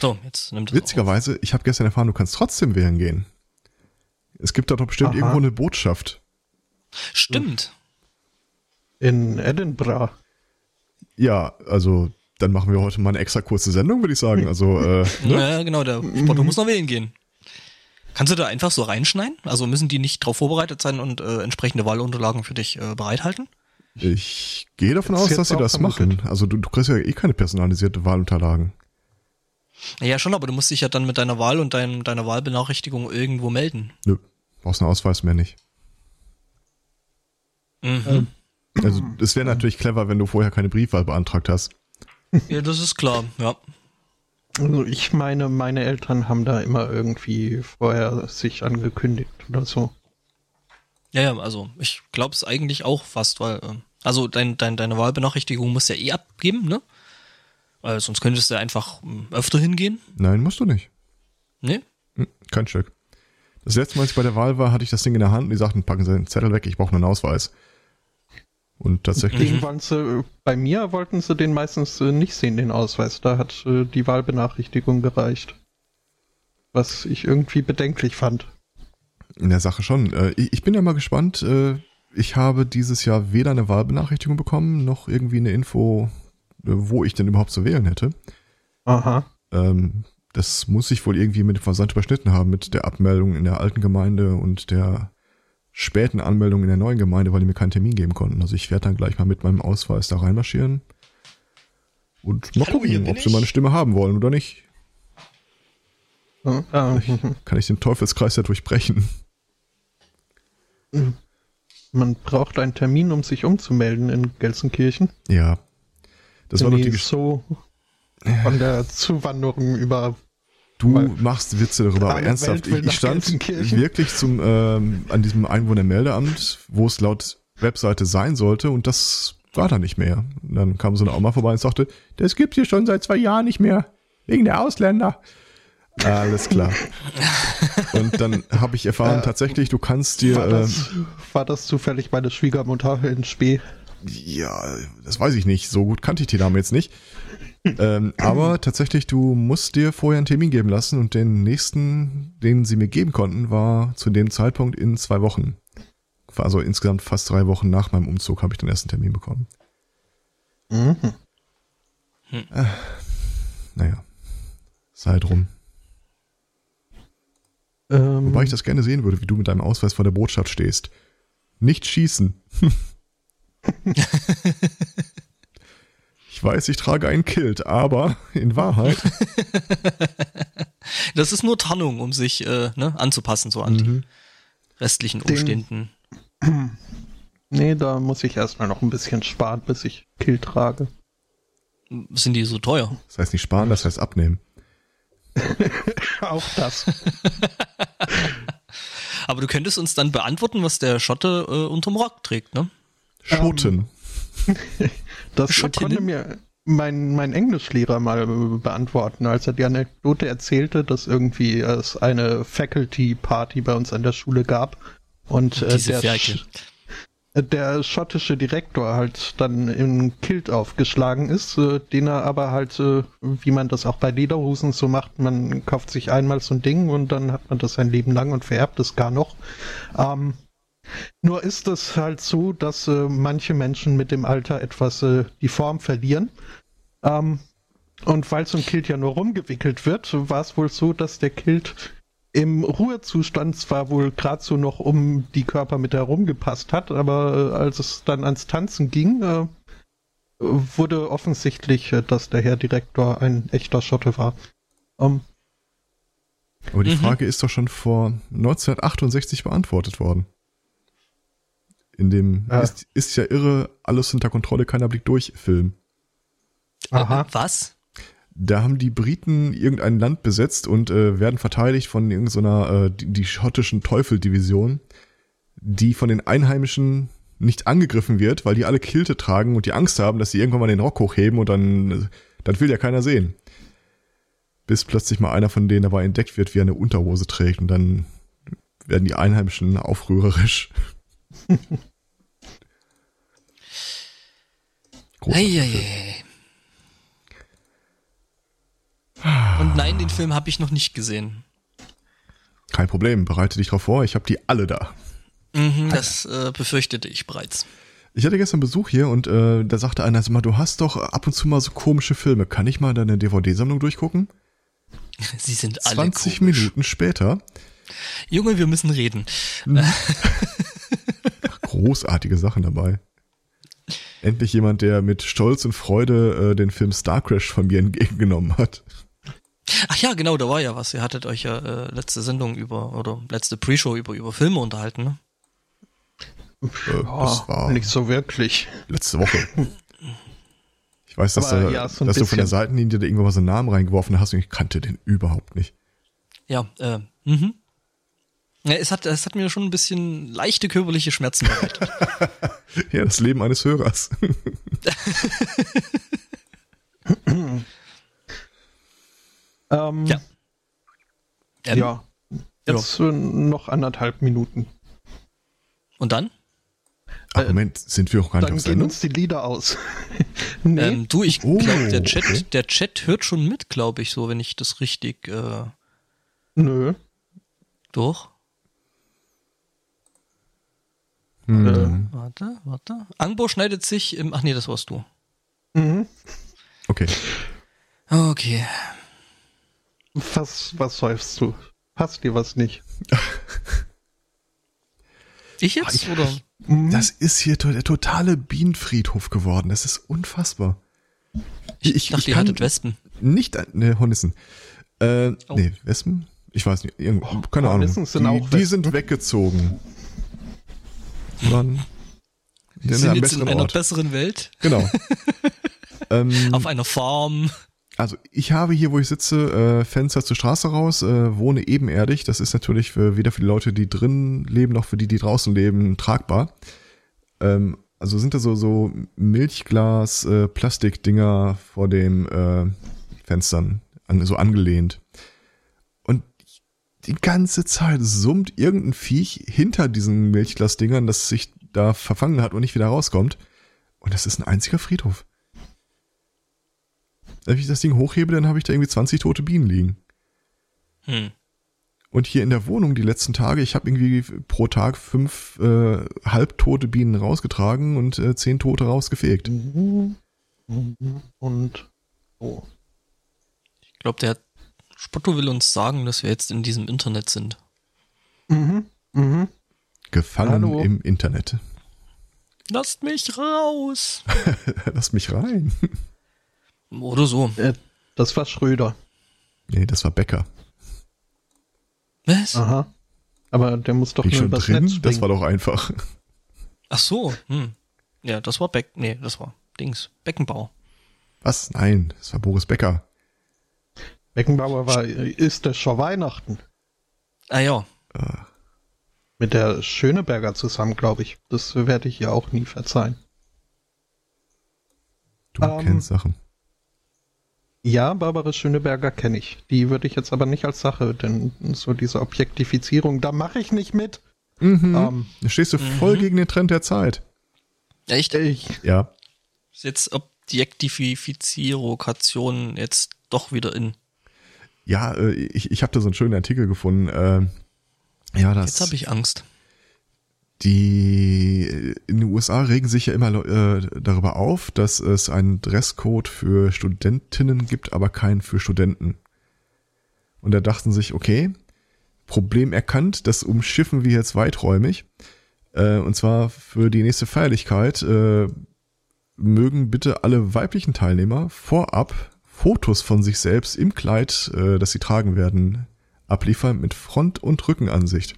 So, jetzt nimmt es Witzigerweise, ich habe gestern erfahren, du kannst trotzdem wählen gehen. Es gibt da doch bestimmt Aha. irgendwo eine Botschaft. Stimmt. In Edinburgh. Ja, also dann machen wir heute mal eine extra kurze Sendung, würde ich sagen. Also, äh, ne? Ja, genau, der Spotto muss noch wählen gehen. Kannst du da einfach so reinschneiden? Also müssen die nicht darauf vorbereitet sein und äh, entsprechende Wahlunterlagen für dich äh, bereithalten? ich gehe davon Ist aus, jetzt dass sie das vermutet. machen. Also du, du kriegst ja eh keine personalisierte Wahlunterlagen. Ja, schon, aber du musst dich ja dann mit deiner Wahl und dein, deiner Wahlbenachrichtigung irgendwo melden. Nö, brauchst einen Ausweis mehr nicht. Mhm. Also es wäre natürlich clever, wenn du vorher keine Briefwahl beantragt hast. Ja, das ist klar, ja. Also ich meine, meine Eltern haben da immer irgendwie vorher sich angekündigt oder so. Ja, ja, also ich glaube es eigentlich auch fast, weil, ähm, also dein, dein, deine Wahlbenachrichtigung musst du ja eh abgeben, ne? Weil sonst könntest du einfach ähm, öfter hingehen. Nein, musst du nicht. Ne? Hm, kein Stück. Das letzte Mal, als ich bei der Wahl war, hatte ich das Ding in der Hand und die sagten, packen Sie den Zettel weg, ich brauche einen Ausweis. Und tatsächlich, sie, bei mir wollten sie den meistens äh, nicht sehen, den Ausweis. Da hat äh, die Wahlbenachrichtigung gereicht. Was ich irgendwie bedenklich fand. in der Sache schon. Äh, Ich bin ja mal gespannt. äh, Ich habe dieses Jahr weder eine Wahlbenachrichtigung bekommen, noch irgendwie eine Info, äh, wo ich denn überhaupt zu wählen hätte. Aha. Ähm, Das muss sich wohl irgendwie mit dem Versand überschnitten haben, mit der Abmeldung in der alten Gemeinde und der späten Anmeldung in der neuen Gemeinde, weil die mir keinen Termin geben konnten. Also ich werde dann gleich mal mit meinem Ausweis da reinmarschieren und mal Hallo, gucken, ob sie ich. meine Stimme haben wollen oder nicht. Ja, äh, Kann ich den Teufelskreis ja durchbrechen. man braucht einen Termin, um sich umzumelden in Gelsenkirchen. Ja. Das war doch Nee, die so von der Zuwanderung über Du machst Witze darüber, aber ernsthaft. Ich, ich stand wirklich zum ähm, an diesem Einwohnermeldeamt, wo es laut Webseite sein sollte, und das war da nicht mehr. Und dann kam so eine Oma vorbei und sagte, das gibt's hier schon seit zwei Jahren nicht mehr. Wegen der Ausländer. Alles klar. Und dann habe ich erfahren, Äh, tatsächlich, du kannst dir. war das, war das zufällig meine Schwiegermutter in Spee? Ja, das weiß ich nicht. So gut kannte ich die Dame jetzt nicht. ähm, aber tatsächlich, du musst dir vorher einen Termin geben lassen und den nächsten, den sie mir geben konnten, war zu dem Zeitpunkt in zwei Wochen. Also insgesamt fast drei Wochen nach meinem Umzug habe ich den ersten Termin bekommen. Mhm. Äh, naja, sei drum. Ähm, Wobei ich das gerne sehen würde, wie du mit deinem Ausweis vor der Botschaft stehst. Nicht schießen. ich weiß, ich trage ein Kilt, aber in Wahrheit. Das ist nur Tarnung, um sich äh, ne, anzupassen so an die restlichen Den- Umständen. nee, da muss ich erstmal noch ein bisschen sparen, bis ich Kill trage. Sind die so teuer? Das heißt nicht sparen, das heißt abnehmen. Auch das. Aber du könntest uns dann beantworten, was der Schotte äh, unterm Rock trägt, ne? Schoten. Das Schottinnen? konnte mir mein, mein Englischlehrer mal beantworten, als er die Anekdote erzählte, dass irgendwie es eine Faculty Party bei uns an der Schule gab und äh, Diese der. Sch- der schottische Direktor halt dann in Kilt aufgeschlagen ist, äh, den er aber halt, äh, wie man das auch bei Lederhosen so macht, man kauft sich einmal so ein Ding und dann hat man das sein Leben lang und vererbt es gar noch. Ähm, nur ist es halt so, dass äh, manche Menschen mit dem Alter etwas äh, die Form verlieren. Ähm, und weil so ein Kilt ja nur rumgewickelt wird, war es wohl so, dass der Kilt im Ruhezustand zwar wohl gerade so noch um die Körper mit herumgepasst hat, aber äh, als es dann ans Tanzen ging, äh, wurde offensichtlich, äh, dass der Herr Direktor ein echter Schotte war. Ähm, Aber die Mhm. Frage ist doch schon vor 1968 beantwortet worden. In dem Ja. ist, ist ja irre, alles unter Kontrolle, keiner Blick durch Film. Aha. Äh, was? Da haben die Briten irgendein Land besetzt und äh, werden verteidigt von irgendeiner, äh, die, die schottischen Teufeldivision, die von den Einheimischen nicht angegriffen wird, weil die alle Kilte tragen und die Angst haben, dass sie irgendwann mal den Rock hochheben und dann, dann will ja keiner sehen. Bis plötzlich mal einer von denen dabei entdeckt wird, wie er eine Unterhose trägt und dann werden die Einheimischen aufrührerisch. Eieiei. Und nein, den Film habe ich noch nicht gesehen. Kein Problem, bereite dich drauf vor, ich habe die alle da. Mhm, das äh, befürchtete ich bereits. Ich hatte gestern Besuch hier und äh, da sagte einer, sag mal, du hast doch ab und zu mal so komische Filme. Kann ich mal deine DVD-Sammlung durchgucken? Sie sind alle 20 komisch. Minuten später. Junge, wir müssen reden. Großartige Sachen dabei. Endlich jemand, der mit Stolz und Freude äh, den Film Star Crash von mir entgegengenommen hat. Ach ja, genau, da war ja was. Ihr hattet euch ja äh, letzte Sendung über, oder letzte Pre-Show über, über Filme unterhalten, ne? Äh, das war nicht so wirklich. letzte Woche. Ich weiß, dass, Aber äh, ja, so dass du von der. Seitenlinie da irgendwann mal so einen Namen reingeworfen hast und ich kannte den überhaupt nicht. Ja, äh, mhm. Ja, es hat, es hat mir schon ein bisschen leichte körperliche Schmerzen bereitet. Ja, das Leben eines Hörers. Ähm, Ja. Ähm, ja. Jetzt äh, noch anderthalb Minuten. Und dann? Ach, Moment, sind wir auch gar nicht Dann auf gehen Sendung? uns die Lieder aus. nee. Ähm, du, ich Oh, glaube, der Chat, okay. der Chat hört schon mit, glaube ich, so, wenn ich das richtig äh, Nö. Durch. Hm. Warte, warte. Angbo schneidet sich im. Ach nee, das warst du. Mhm. Okay. Okay. Was, was säufst du? Passt dir was nicht? Ich jetzt? ich- oder? Das ist hier to der totale Bienenfriedhof geworden. Das ist unfassbar. Ich, dachte, ihr kann hattet Wespen. Nicht, ne, Hornissen. Äh, Oh. nee, Wespen? Ich weiß nicht, irgend, keine Ahnung. Hornissen sind die, auch die sind weggezogen. Dann Wir sind jetzt in einer besseren Welt. Genau. ähm, Auf einer Farm. also ich habe hier, wo ich sitze, äh, Fenster zur Straße raus, äh, wohne ebenerdig. Das ist natürlich für, weder für die Leute, die drin leben, noch für die, die draußen leben, tragbar. Ähm, also sind da so, so Milchglas, äh, Plastikdinger vor den äh, Fenstern, an, so angelehnt. Die ganze Zeit summt irgendein Viech hinter diesen Milchglasdingern, das sich da verfangen hat und nicht wieder rauskommt. Und das ist ein einziger Friedhof. Wenn ich das Ding hochhebe, dann habe ich da irgendwie 20 tote Bienen liegen. Hm. Und hier in der Wohnung die letzten Tage, ich habe irgendwie pro Tag fünf äh, halbtote Bienen rausgetragen und äh, zehn tote rausgefegt. Mhm. Und oh. Ich glaube, der Spotto will uns sagen, dass wir jetzt in diesem Internet sind. Mhm. Mhm. Gefangen Hallo. im Internet. Lasst mich raus. Lass mich rein. Oder so. Äh, das war Schröder. Nee, das war Becker. Was? Aha. Aber der muss doch Bin nur übers drin? Netz Das springen. war doch einfach. Ach so. Hm. Ja, das war Beck. Nee, das war Dings. Beckenbau. Was? Nein, das war Boris Becker. Beckenbauer war, ist das schon Weihnachten? Ah ja. Mit der Schöneberger zusammen, glaube ich. Das werde ich ihr auch nie verzeihen. Du Ähm, kennst Sachen. Ja, Barbara Schöneberger kenne ich. Die würde ich jetzt aber nicht als Sache, denn so diese Objektifizierung, da mache ich nicht mit. Mhm. Ähm, da stehst du voll gegen den Trend der Zeit. Echt? ich, Ja. Ist jetzt Objektifizierokation jetzt doch wieder in. Ja, äh, ich, ich habe da so einen schönen Artikel gefunden. Äh, ja, das. Jetzt habe ich Angst. Die in den USA regen sich ja immer äh, darüber auf, dass es einen Dresscode für Studentinnen gibt, aber keinen für Studenten. Und da dachten sich, okay, Problem erkannt, das umschiffen wir jetzt weiträumig. Äh, und zwar für die nächste Feierlichkeit äh, mögen bitte alle weiblichen Teilnehmer vorab Fotos von sich selbst im Kleid, äh, das sie tragen werden, abliefern mit Front- und Rückenansicht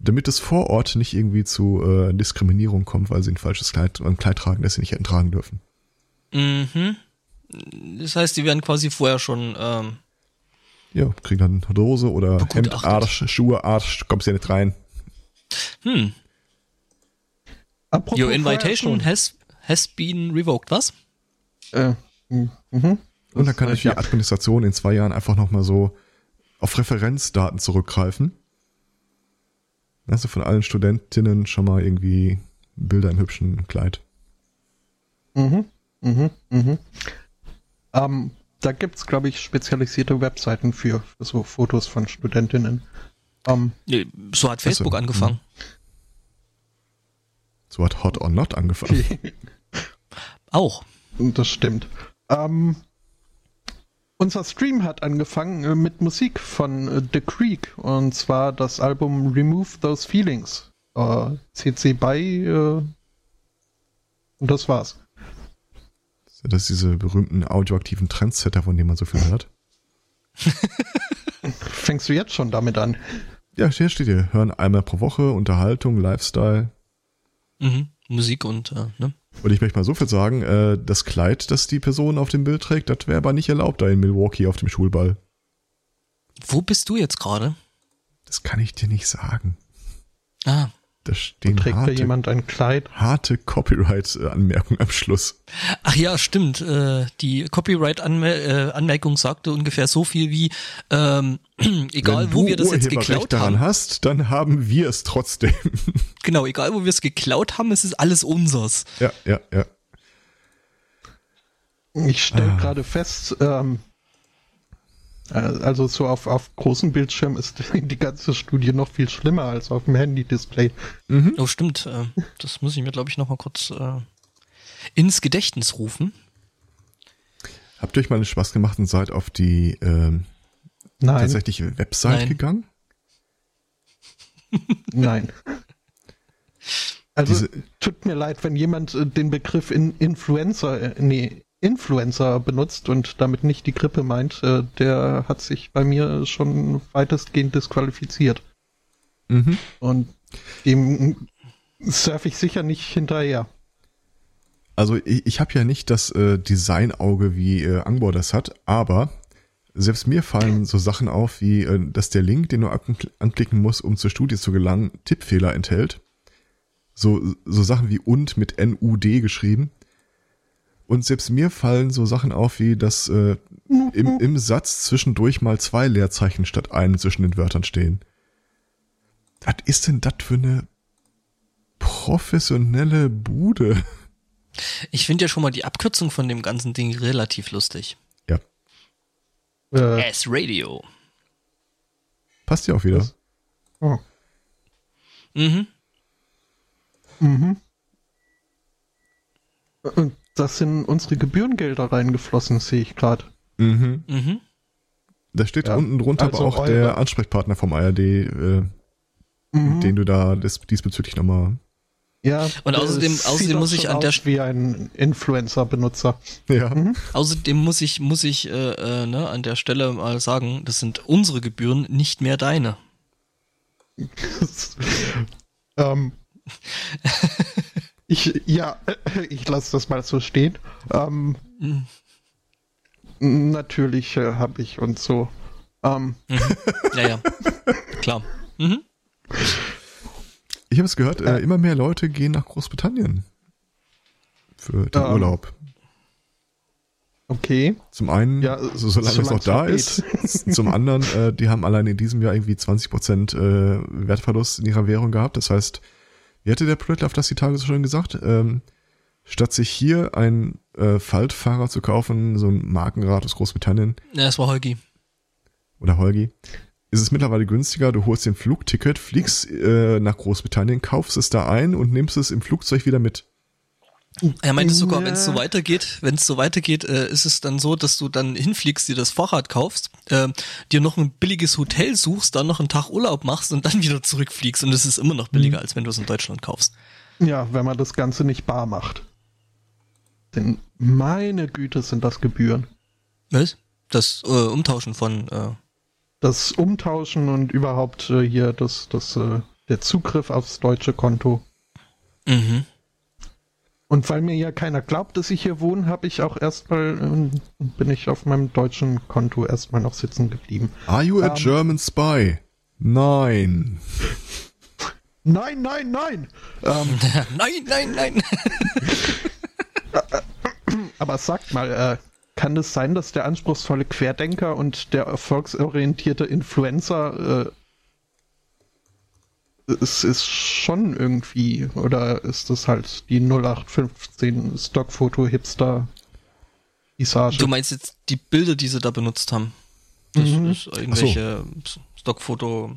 damit es vor Ort nicht irgendwie zu äh, Diskriminierung kommt, weil sie ein falsches Kleid, ein Kleid tragen, das sie nicht hätten tragen dürfen. Mhm. Das heißt, die werden quasi vorher schon. Ähm, Ja, kriegen dann eine Dose oder Hemd. Arsch, Schuhe, Arsch, kommst ja nicht rein. hm. apropos Your invitation has has been revoked. Was? Äh, mhm. Und dann kann Das, ich die ja. Administration in zwei Jahren einfach nochmal so auf Referenzdaten zurückgreifen. Also von allen Studentinnen schon mal irgendwie Bilder im hübschen Kleid. Mhm, mhm, mhm. Ähm, da gibt's, glaube ich, spezialisierte Webseiten für, für so Fotos von Studentinnen. Ähm, Nee, So hat Facebook so, angefangen. So hat Hot or Not angefangen. okay. Auch. Das stimmt. Ähm, unser Stream hat angefangen äh, mit Musik von äh, The Creek und zwar das Album Remove Those Feelings. Äh, CC BY äh, und das war's. Das ist diese berühmten audioaktiven Trendsetter, von denen man so viel hört. Fängst du jetzt schon damit an? Ja, hier steht hier. Hören einmal pro Woche, Unterhaltung, Lifestyle. Mhm. Musik und, äh, ne? Und ich möchte mal so viel sagen, äh, das Kleid, das die Person auf dem Bild trägt, das wäre aber nicht erlaubt da in Milwaukee auf dem Schulball. Wo bist du jetzt gerade? Das kann ich dir nicht sagen. Ah, Da stehen Trägt da harte, jemand ein Kleid? harte Copyright-Anmerkungen am Schluss. Ach ja, stimmt. Äh, die Copyright-Anmerkung sagte ungefähr so viel wie, ähm, egal Wenn wo wir das jetzt geklaut daran haben. hast, dann haben wir es trotzdem. Genau, egal wo wir es geklaut haben, es ist alles unsers. ja, ja, ja. Ich stelle Ah. gerade fest, ähm, äh, also so auf, auf großem Bildschirm ist die ganze Studie noch viel schlimmer als auf dem Handy-Display. Oh, stimmt. Äh, das muss ich mir, glaube ich, noch mal kurz äh, ins Gedächtnis rufen. Habt ihr euch mal einen Spaß gemacht und seid auf die ähm, Nein, tatsächliche Website Nein. gegangen? nein. Also Diese- tut mir leid, wenn jemand äh, den Begriff in Influencer, äh, nee, Influencer benutzt und damit nicht die Grippe meint, äh, der hat sich bei mir schon weitestgehend disqualifiziert. Mhm. Und dem surfe ich sicher nicht hinterher. Also ich, ich habe ja nicht das äh, Designauge, wie äh, Angbor das hat, aber selbst mir fallen so Sachen auf, wie äh, dass der Link, den du ankl- anklicken musst, um zur Studie zu gelangen, Tippfehler enthält. So, so Sachen wie und mit N-U-D geschrieben. Und selbst mir fallen so Sachen auf, wie dass äh, im, im Satz zwischendurch mal zwei Leerzeichen statt einem zwischen den Wörtern stehen. Was ist denn das für eine professionelle Bude? Ich finde ja schon mal die Abkürzung von dem ganzen Ding relativ lustig. Ja, Äh, S-Radio. passt ja auch wieder. Was? oh. Mhm. Mhm. Und das sind unsere Gebührengelder reingeflossen, sehe ich gerade. Mhm. Mhm. Da steht Ja. unten drunter Also aber auch eure. der Ansprechpartner vom ARD, äh, Mhm. den du da des, diesbezüglich nochmal. Ja. Und außerdem- außerdem muss ich an der aus St- wie ein Influencer-Benutzer. Ja. Mhm. Außerdem muss ich, muss ich äh, äh, ne, an der Stelle mal sagen, das sind unsere Gebühren, nicht mehr deine. ähm, ich, ja, ich lasse das mal so stehen. Ähm, Mhm. natürlich äh, habe ich und so. Ähm, Ja, ja. Klar. Mhm. Ich habe es gehört, äh, immer mehr Leute gehen nach Großbritannien für den Ähm. Urlaub. okay. Zum einen, Ja, so, solange es noch da ist. Zum anderen, äh, die haben allein in diesem Jahr irgendwie 20% äh, Wertverlust in ihrer Währung gehabt. Das heißt, wie hatte der auf das die Tage so schön gesagt? Ähm, statt sich hier ein äh, Faltfahrer zu kaufen, so ein Markenrad aus Großbritannien, Ja, es war Holgi. oder Holgi, ist es mittlerweile günstiger. Du holst den Flugticket, fliegst äh, nach Großbritannien, kaufst es da ein und nimmst es im Flugzeug wieder mit. Er meinte sogar, wenn es so weitergeht, wenn es so weitergeht, äh, ist es dann so, dass du dann hinfliegst, dir das Fahrrad kaufst, äh, dir noch ein billiges Hotel suchst, dann noch einen Tag Urlaub machst und dann wieder zurückfliegst und es ist immer noch billiger, als wenn du es in Deutschland kaufst. Ja, wenn man das Ganze nicht bar macht. Denn meine Güte sind das Gebühren. Was? Das äh, Umtauschen von äh, Das Umtauschen und überhaupt äh, hier das, das, äh, der Zugriff aufs deutsche Konto. mhm. Und weil mir ja keiner glaubt, dass ich hier wohne, habe ich auch erstmal, ähm, bin ich auf meinem deutschen Konto erstmal noch sitzen geblieben. Are you a Ähm. German spy? Nein. Nein, nein, nein! Ähm, nein, nein, nein. aber sagt mal, äh, kann es sein, dass der anspruchsvolle Querdenker und der erfolgsorientierte Influencer äh, es ist schon irgendwie, oder ist das halt die 0815 Stockfoto-Hipster Visage. Du meinst jetzt die Bilder, die sie da benutzt haben? Das Mhm. ist irgendwelche Stockfoto.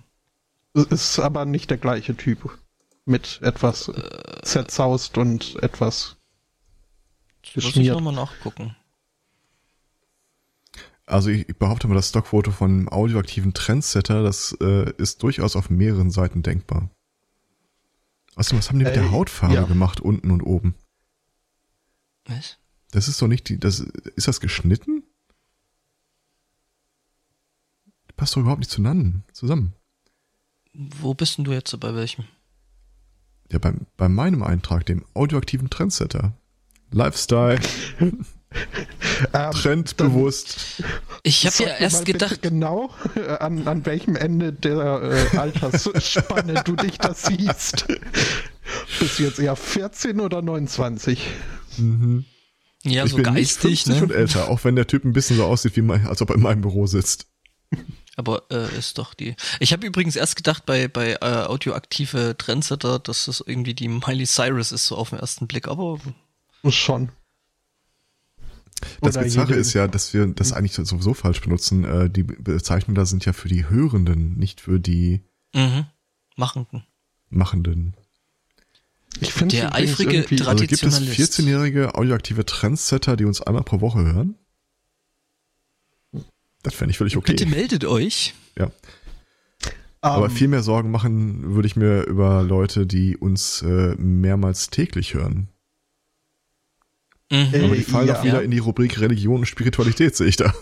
Es ist aber nicht der gleiche Typ. Mit etwas Äh. zerzaust und etwas Muss ich geschmiert. nochmal nachgucken. Also ich, ich behaupte mal, das Stockfoto von einem audioaktiven Trendsetter, das äh, ist durchaus auf mehreren Seiten denkbar. Außerdem, was haben die mit Äh, der Hautfarbe ja. gemacht, unten und oben? Was? Das ist doch nicht die, das, ist das geschnitten? Passt doch überhaupt nicht zueinander, zusammen. Wo bist denn du jetzt bei welchem? Ja, bei, bei meinem Eintrag, dem audioaktiven Trendsetter. Lifestyle, Ähm, trendbewusst. Ich habe ja mir erst mal bitte gedacht, Genau, äh, an, an welchem Ende der äh, Altersspanne du dich da siehst. Bist du jetzt eher 14 oder 29? Mhm. ja, ich so bin nicht geistig, 50 und ne? älter, auch wenn der Typ ein bisschen so aussieht, wie mein, als ob er in meinem Büro sitzt. Aber äh, ist doch die. Ich habe übrigens erst gedacht bei bei äh, audioaktive Trendsetter, dass das irgendwie die Miley Cyrus ist so auf den ersten Blick. Aber Schon. Das Oder Bizarre ist ja, dass wir das eigentlich sowieso falsch benutzen. Äh, die Bezeichnungen da sind ja für die Hörenden, nicht für die mhm. Machenden. Machenden. Ich finde Der eifrige Also gibt es Traditionalist. 14-jährige audioaktive Trendsetter, die uns einmal pro Woche hören? Das fände ich völlig okay. Bitte meldet euch. Ja. Aber viel mehr Sorgen machen würde ich mir über Leute, die uns äh, mehrmals täglich hören. Mhm. Äh, Aber die fallen ja. auch wieder in die Rubrik Religion und Spiritualität, sehe ich da.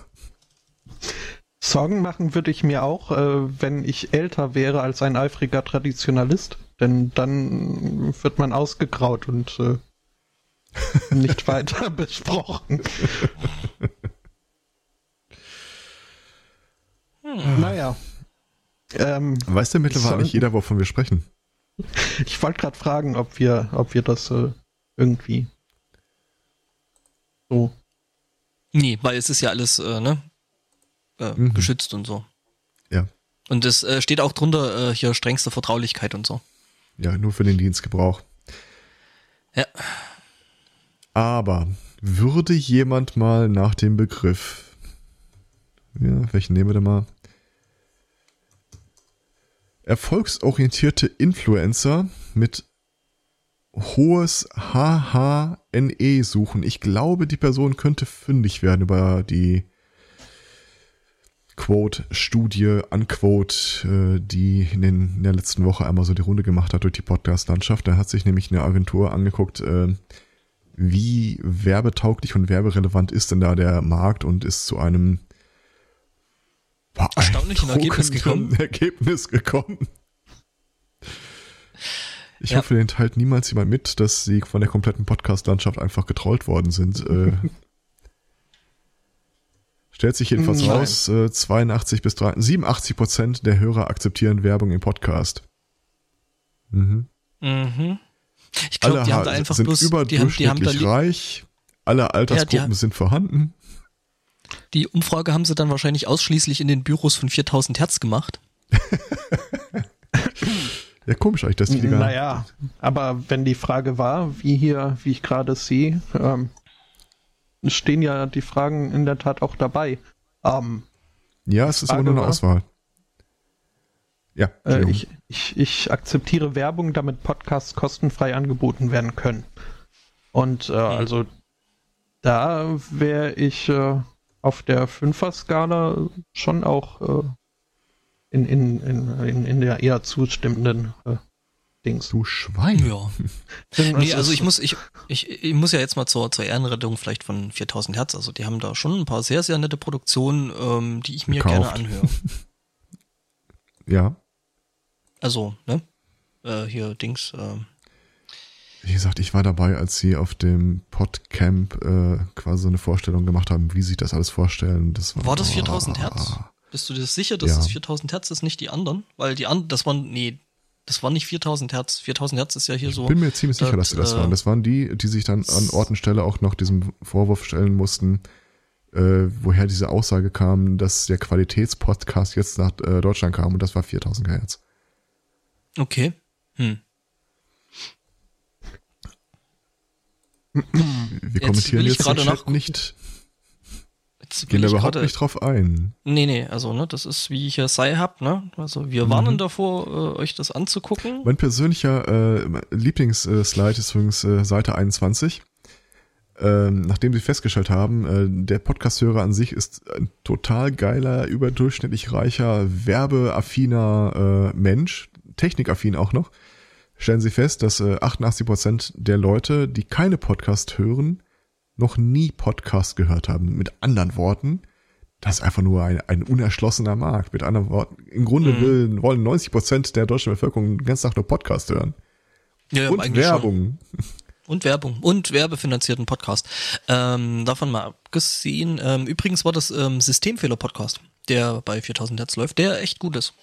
Sorgen machen würde ich mir auch, äh, wenn ich älter wäre als ein eifriger Traditionalist. Denn dann wird man ausgegraut und äh, nicht weiter besprochen. Naja. Ähm, Weiß denn mittlerweile Sollten- nicht jeder, wovon wir sprechen? ich wollte gerade fragen, ob wir, ob wir das äh, irgendwie so. Nee, weil es ist ja alles äh, ne, äh, Mhm. geschützt und so. Ja. Und es äh, steht auch drunter äh, hier strengste Vertraulichkeit und so. Ja, nur für den Dienstgebrauch. Ja. Aber würde jemand mal nach dem Begriff, ja, welchen nehmen wir denn mal? Erfolgsorientierte Influencer mit hohes HHNE suchen. Ich glaube, die Person könnte fündig werden über die Quote-Studie, Unquote, äh, die in, den, in der letzten Woche einmal so die Runde gemacht hat durch die Podcast-Landschaft. Da hat sich nämlich eine Agentur angeguckt, äh, wie werbetauglich und werberelevant ist denn da der Markt und ist zu einem Erstaunlichen Ergebnis beeindruckenden Ergebnis gekommen. Ich Ja. hoffe, den teilt niemals jemand mit, dass sie von der kompletten Podcast-Landschaft einfach getrollt worden sind. Äh, stellt sich jedenfalls Nein. raus, äh, 82 bis 3, 87 Prozent der Hörer akzeptieren Werbung im Podcast. Mhm. Mhm. Ich glaube, Alle die haben ha- da einfach sind bloß, die haben, die haben überdurchschnittlich reich. Alle Altersgruppen haben- sind vorhanden. die Umfrage haben sie dann wahrscheinlich ausschließlich in den Büros von 4000 Hertz gemacht. Ja, komisch eigentlich, dass die gar Naja, aber wenn die Frage war, wie hier, wie ich gerade sehe, ähm, stehen ja die Fragen in der Tat auch dabei. Ähm, Ja, es ist immer nur eine war- Auswahl. Ja, äh, ich, ich, ich akzeptiere Werbung, damit Podcasts kostenfrei angeboten werden können. Und äh, also da wäre ich äh, auf der Fünfer-Skala schon auch äh, in, in, in, in, in der eher zustimmenden äh, Dings. du Schwein. Ja. Nee, also ich muss, ich, ich, ich muss ja jetzt mal zur, zur Ehrenrettung vielleicht von 4000 Hertz. Also die haben da schon ein paar sehr, sehr nette Produktionen, ähm, die ich mir Gekauft. gerne anhöre. Ja. Also, ne? Äh, hier Dings, ähm, Wie gesagt, ich war dabei, als sie auf dem Podcamp äh, quasi so eine Vorstellung gemacht haben, wie sie sich das alles vorstellen. Das war, War das 4000 Hertz? Bist du dir sicher, dass Ja. das 4000 Hertz ist, nicht die anderen? Weil die anderen, das waren, nee, das war nicht 4000 Hertz. 4000 Hertz ist ja hier so. Ich bin mir ziemlich sicher, dass sie das äh, waren. Das waren die, die sich dann an Ort und Stelle auch noch diesem Vorwurf stellen mussten, äh, woher diese Aussage kam, dass der Qualitätspodcast jetzt nach äh, Deutschland kam und das war 4000 Hertz. Okay. Hm. Wir kommentieren ich jetzt den Chat nicht. Jetzt Gehen da ich überhaupt gerade- nicht drauf ein. Nee, nee, also ne, das ist wie ich hier sei hab, ne? Also wir Mhm. warnen davor, äh, euch das anzugucken. Mein persönlicher äh, Lieblingsslide ist übrigens äh, Seite 21. Ähm, nachdem sie festgestellt haben, äh, der Podcasthörer an sich ist ein total geiler, überdurchschnittlich reicher, werbeaffiner äh, Mensch, technikaffin auch noch, stellen sie fest, dass äh, 88% der Leute, die keine Podcast hören, noch nie Podcast gehört haben. Mit anderen Worten, das ist einfach nur ein, ein unerschlossener Markt. Mit anderen Worten, im Grunde Mhm. will, wollen 90% der deutschen Bevölkerung den ganzen Tag nur Podcast hören. Ja, Und eigentlich schon. Werbung. Und Werbung. Und werbefinanzierten Podcast. Ähm, davon mal abgesehen. Ähm, übrigens war das ähm, Systemfehler-Podcast, der bei 4000 Hertz läuft, der echt gut ist.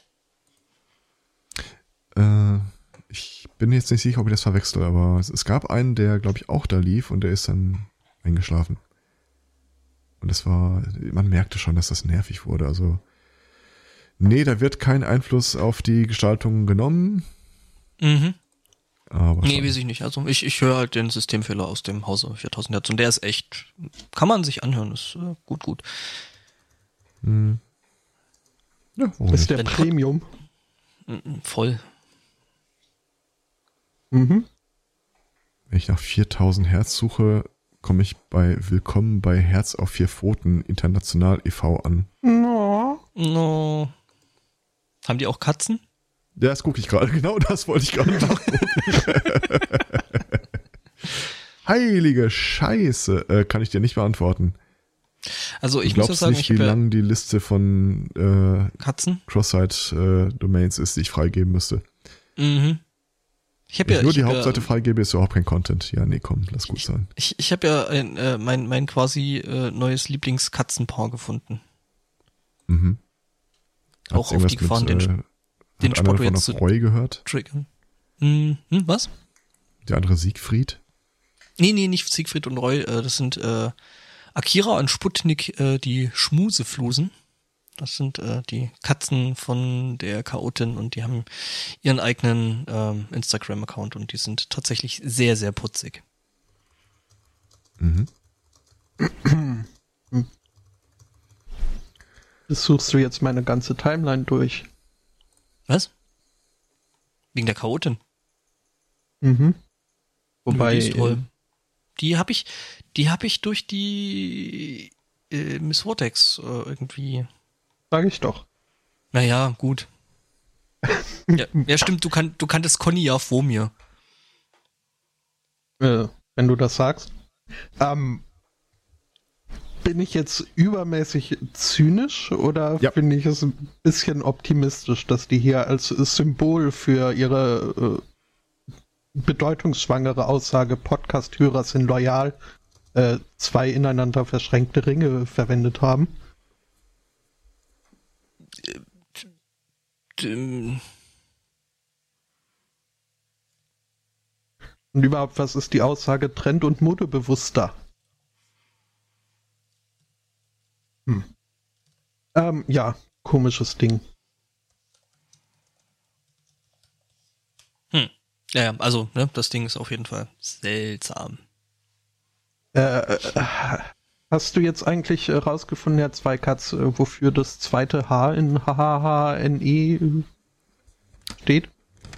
Äh, ich bin jetzt nicht sicher, ob ich das verwechsel, aber es, es gab einen, der, glaube ich, auch da lief und der ist dann eingeschlafen. Und das war, man merkte schon, dass das nervig wurde. Also, nee, da wird kein Einfluss auf die Gestaltung genommen. Mhm. Aber Nee, weiß ich nicht. Also ich, ich höre halt den Systemfehler aus dem Hause 4000 Hertz und der ist echt, kann man sich anhören, ist äh, gut, gut. Hm. Ja, warum Ist nicht? der Premium. Mm, Voll. Mhm. Wenn ich nach 4000 Hertz suche, komme ich bei Willkommen bei Herz auf vier Pfoten International e.V. an. No. No. Haben die auch Katzen? Ja, das gucke ich gerade. Genau das wollte ich gerade machen. Heilige Scheiße, äh, kann ich dir nicht beantworten. Also ich du muss sagen, nicht, ich wie lang die Liste von äh, Katzen. Cross-Site-Domains ist, die ich freigeben müsste. Mhm. Ich habe Wenn ja nur die hab Hauptseite ja, freigebe, ist überhaupt kein Content. Ja, nee, komm, lass gut sein. Ich, ich habe ja ein, äh, mein, mein quasi äh, neues Lieblingskatzenpaar gefunden. Mhm. Auch auf die Gefahren, den, äh, den davon jetzt zu Roy gehört? triggern. Hm, hm, was? Der andere Siegfried? Nee, nee, nicht Siegfried und Roy. Äh, das sind äh, Akira und Sputnik, äh, die Schmuseflusen. Das sind äh, die Katzen von der Chaotin und die haben ihren eigenen ähm, Instagram-Account und die sind tatsächlich sehr, sehr putzig. Mhm. Das suchst du jetzt meine ganze Timeline durch. Was? Wegen der Chaotin. Mhm. Wobei, die, ist toll. die habe ich, die habe ich durch die äh, Miss Vortex äh, irgendwie. Sag ich doch. Naja, gut. ja, ja, stimmt. Du kann, du kanntest Conny ja vor mir. Äh, wenn du das sagst. Ähm, bin ich jetzt übermäßig zynisch oder Ja. finde ich es ein bisschen optimistisch, dass die hier als Symbol für ihre äh, bedeutungsschwangere Aussage Podcast-Hörer sind loyal äh, zwei ineinander verschränkte Ringe verwendet haben? Ähm, Und überhaupt, was ist die Aussage Trend- und Modebewusster? Hm. Ähm, ja, komisches Ding. Hm. Ja, ja, also, ne, das Ding ist auf jeden Fall seltsam. Äh, äh, hast du jetzt eigentlich äh, rausgefunden, Herr Zweikatz, äh, wofür das zweite H in HHHNE äh, steht?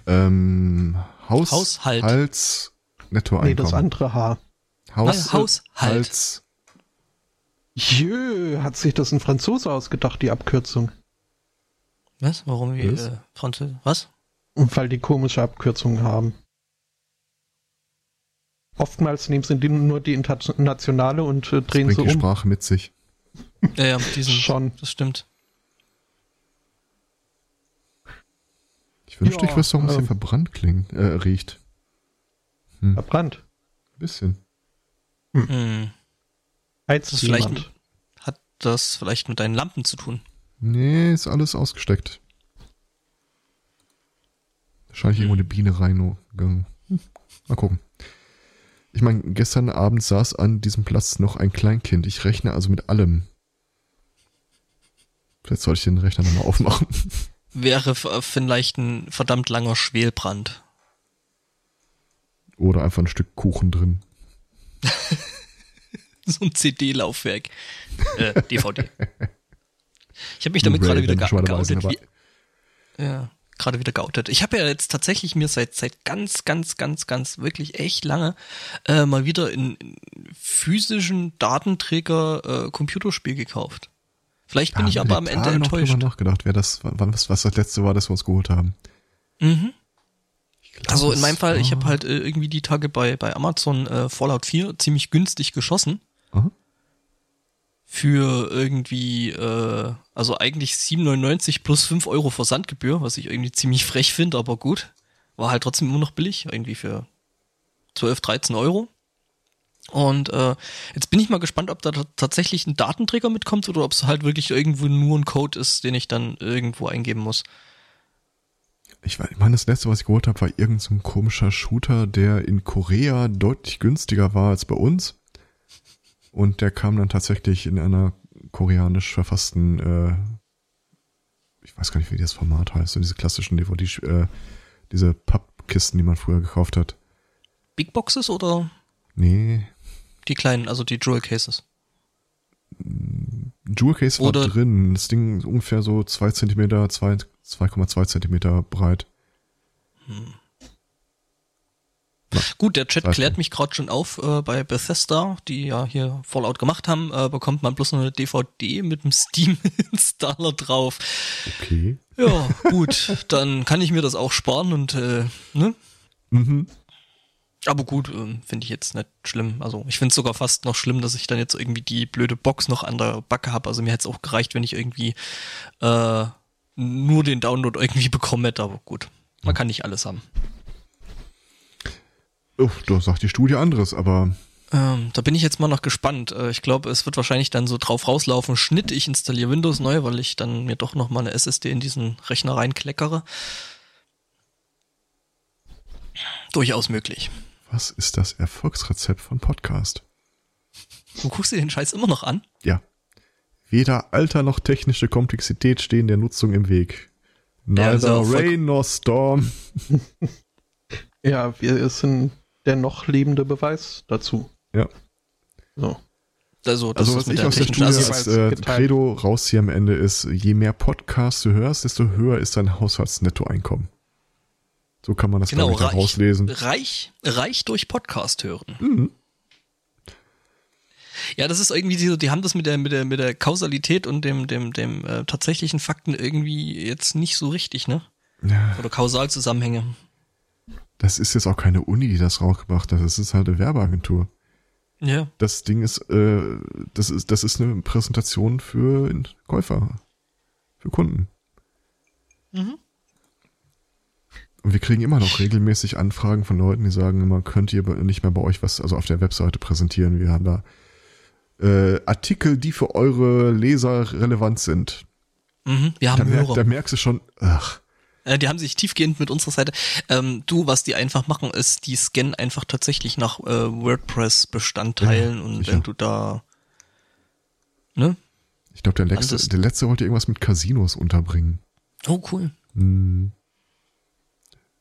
Ähm, Haus, Haushalt. Hals, Nee, das Nettoeinkommen. andere H. Haus, Haushalt. Hals, Jö, hat sich das ein Franzose ausgedacht, die Abkürzung. Was? Warum wir Was? äh, Französisch? Was? Und weil die komische Abkürzungen haben. Oftmals nehmen sie die, nur die internationale und äh, das drehen bringt sie die um. Sprache mit sich. Ja, ja, diesen, Schon. Das stimmt. Ich wünschte, Ja, ich wüsste, warum es hier ähm. verbrannt klingt, äh, riecht. Verbrannt. Ein bisschen. Hm. Heizt Das vielleicht hat das vielleicht mit deinen Lampen zu tun. Nee, ist alles ausgesteckt. Wahrscheinlich irgendwo eine Biene reingegangen. Hm. Mal gucken. Ich meine, gestern Abend saß an diesem Platz noch ein Kleinkind. Ich rechne also mit allem. Vielleicht sollte ich den Rechner nochmal aufmachen. Wäre vielleicht ein verdammt langer Schwelbrand. Oder einfach ein Stück Kuchen drin. so ein CD-Laufwerk. Äh, DVD. Ich habe mich damit gerade wieder geoutet. Wie, ja, gerade wieder geoutet. Ich habe ja jetzt tatsächlich mir seit seit ganz, ganz, ganz, ganz wirklich echt lange äh, mal wieder in, in physischen Datenträger äh, Computerspiel gekauft. Vielleicht bin ich aber am Ende enttäuscht. Ich habe nachgedacht, wer das, wann, was, was das letzte war, das wir uns geholt haben. Mhm. Glaub, also in meinem Fall, ich habe halt äh, irgendwie die Tage bei, bei Amazon äh, Fallout 4 ziemlich günstig geschossen. Aha. Für irgendwie, äh, also eigentlich 7,99 plus 5 Euro Versandgebühr, was ich irgendwie ziemlich frech finde, aber gut. War halt trotzdem immer noch billig, irgendwie für 12, 13 Euro. Und äh, jetzt bin ich mal gespannt, ob da tatsächlich ein Datenträger mitkommt oder ob es halt wirklich irgendwo nur ein Code ist, den ich dann irgendwo eingeben muss ich meine, das letzte, was ich geholt habe, war irgendein so komischer Shooter, der in Korea deutlich günstiger war als bei uns. Und der kam dann tatsächlich in einer koreanisch verfassten, äh, ich weiß gar nicht, wie das Format heißt, so diese klassischen DVD, äh, diese Pappkisten, die man früher gekauft hat. Big Boxes oder? Nee. Die kleinen, also die Jewel Cases. Jewel Case war drin. Das Ding ungefähr so zwei Zentimeter, zwei 2,2 Zentimeter breit. Hm. Gut, der Chat klärt mich gerade schon auf, äh, bei Bethesda, die ja hier Fallout gemacht haben, äh, bekommt man bloß eine DVD mit einem Steam-Installer drauf. Okay. Ja, gut, dann kann ich mir das auch sparen und, äh, ne? Mhm. Aber gut, äh, finde ich jetzt nicht schlimm. Also ich finde es sogar fast noch schlimm, dass ich dann jetzt irgendwie die blöde Box noch an der Backe habe. Also mir hätte es auch gereicht, wenn ich irgendwie äh, nur den Download irgendwie bekommen hätte, aber gut. Man kann nicht alles haben. Oh, da sagt die Studie anderes, aber. Ähm, da bin ich jetzt mal noch gespannt. Äh, ich glaube, es wird wahrscheinlich dann so drauf rauslaufen, Schnitt, ich installiere Windows neu, weil ich dann mir doch noch mal eine SSD in diesen Rechner reinkleckere. Durchaus möglich. Was ist das Erfolgsrezept von Podcast? Du guckst dir den Scheiß immer noch an? Ja. Weder Alter noch technische Komplexität stehen der Nutzung im Weg. Neither Rain nor Storm. ja, wir sind der noch lebende Beweis dazu. Ja. So. Also, also was ich aus der Studie als äh, Credo rausziehe am Ende ist, je mehr Podcasts du hörst, desto höher ist dein Haushaltsnettoeinkommen. So kann man das, genau, glaube ich, rauslesen. Reich, reich durch Podcast hören. Mhm. Ja, das ist irgendwie so, die haben das mit der, mit der, mit der Kausalität und dem, dem, dem äh, tatsächlichen Fakten irgendwie jetzt nicht so richtig, ne? Ja. Oder Kausalzusammenhänge. Das ist jetzt auch keine Uni, die das rausgebracht hat. Das ist halt eine Werbeagentur. Ja. Das Ding ist, äh, das ist, das ist eine Präsentation für Käufer, für Kunden. Mhm. Und wir kriegen immer noch regelmäßig Anfragen von Leuten, die sagen, man könnt ihr nicht mehr bei euch was, also auf der Webseite präsentieren. Wir haben da äh, Artikel, die für eure Leser relevant sind. Mhm, wir haben da, merk, da merkst du schon, ach. Äh, die haben sich tiefgehend mit unserer Seite. Ähm, du, was die einfach machen, ist, die scannen einfach tatsächlich nach äh, WordPress-Bestandteilen ja, und sicher. wenn du da, ne? Ich glaube, der letzte, der letzte wollte irgendwas mit Casinos unterbringen. Oh, cool. Hm.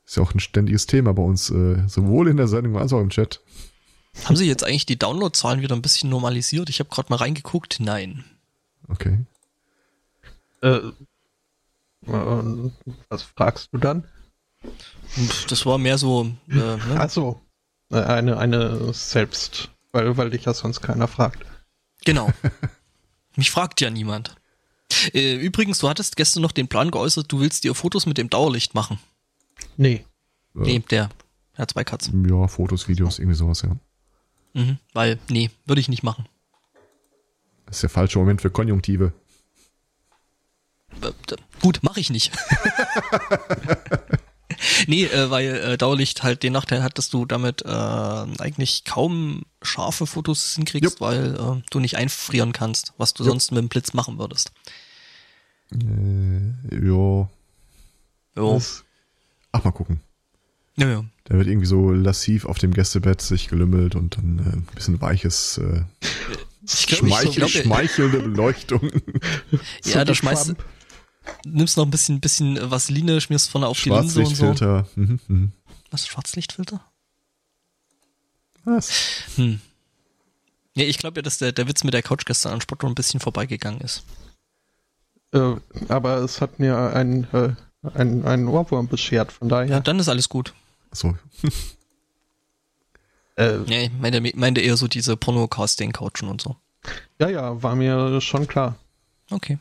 Ist ja auch ein ständiges Thema bei uns, äh, sowohl in der Sendung als auch im Chat. Haben Sie jetzt eigentlich die Downloadzahlen wieder ein bisschen normalisiert? Ich habe gerade mal reingeguckt. Nein. Okay. Äh, was fragst du dann? Das war mehr so. Äh, ne? Achso, äh, eine, eine selbst, weil, weil dich ja sonst keiner fragt. Genau. Mich fragt ja niemand. Äh, übrigens, du hattest gestern noch den Plan geäußert, du willst dir Fotos mit dem Dauerlicht machen. Nee. Nee, der. Er hat zwei Katzen. Ja, Fotos, Videos, irgendwie sowas, ja. Mhm, weil, nee, würde ich nicht machen. Das ist der falsche Moment für Konjunktive. Gut, mache ich nicht. nee, äh, weil äh, Dauerlicht halt den Nachteil hat, dass du damit äh, eigentlich kaum scharfe Fotos hinkriegst, Jupp. weil äh, du nicht einfrieren kannst, was du Jupp. sonst mit dem Blitz machen würdest. Äh, jo. Jo. Ach, mal gucken. Ja, ja. Da wird irgendwie so lassiv auf dem Gästebett sich gelümmelt und dann äh, ein bisschen weiches äh, Schmeichel, glaub, schmeichelnde Beleuchtung. ja, da schmeißt nimmst noch ein bisschen, bisschen Vaseline, schmierst vorne auf die Linse und so. Mhm, mh. Was, Schwarzlichtfilter? Was? Hm. Ja, ich glaube ja, dass der, der Witz mit der Couch gestern an Spotto ein bisschen vorbeigegangen ist. Äh, aber es hat mir ein, äh, ein, ein Ohrwurm beschert, von daher. Ja, dann ist alles gut. So. Äh, Nee, ich meinte, meinte eher so diese Porno-Casting-Couchen und so. ja, ja, war mir schon klar. Okay.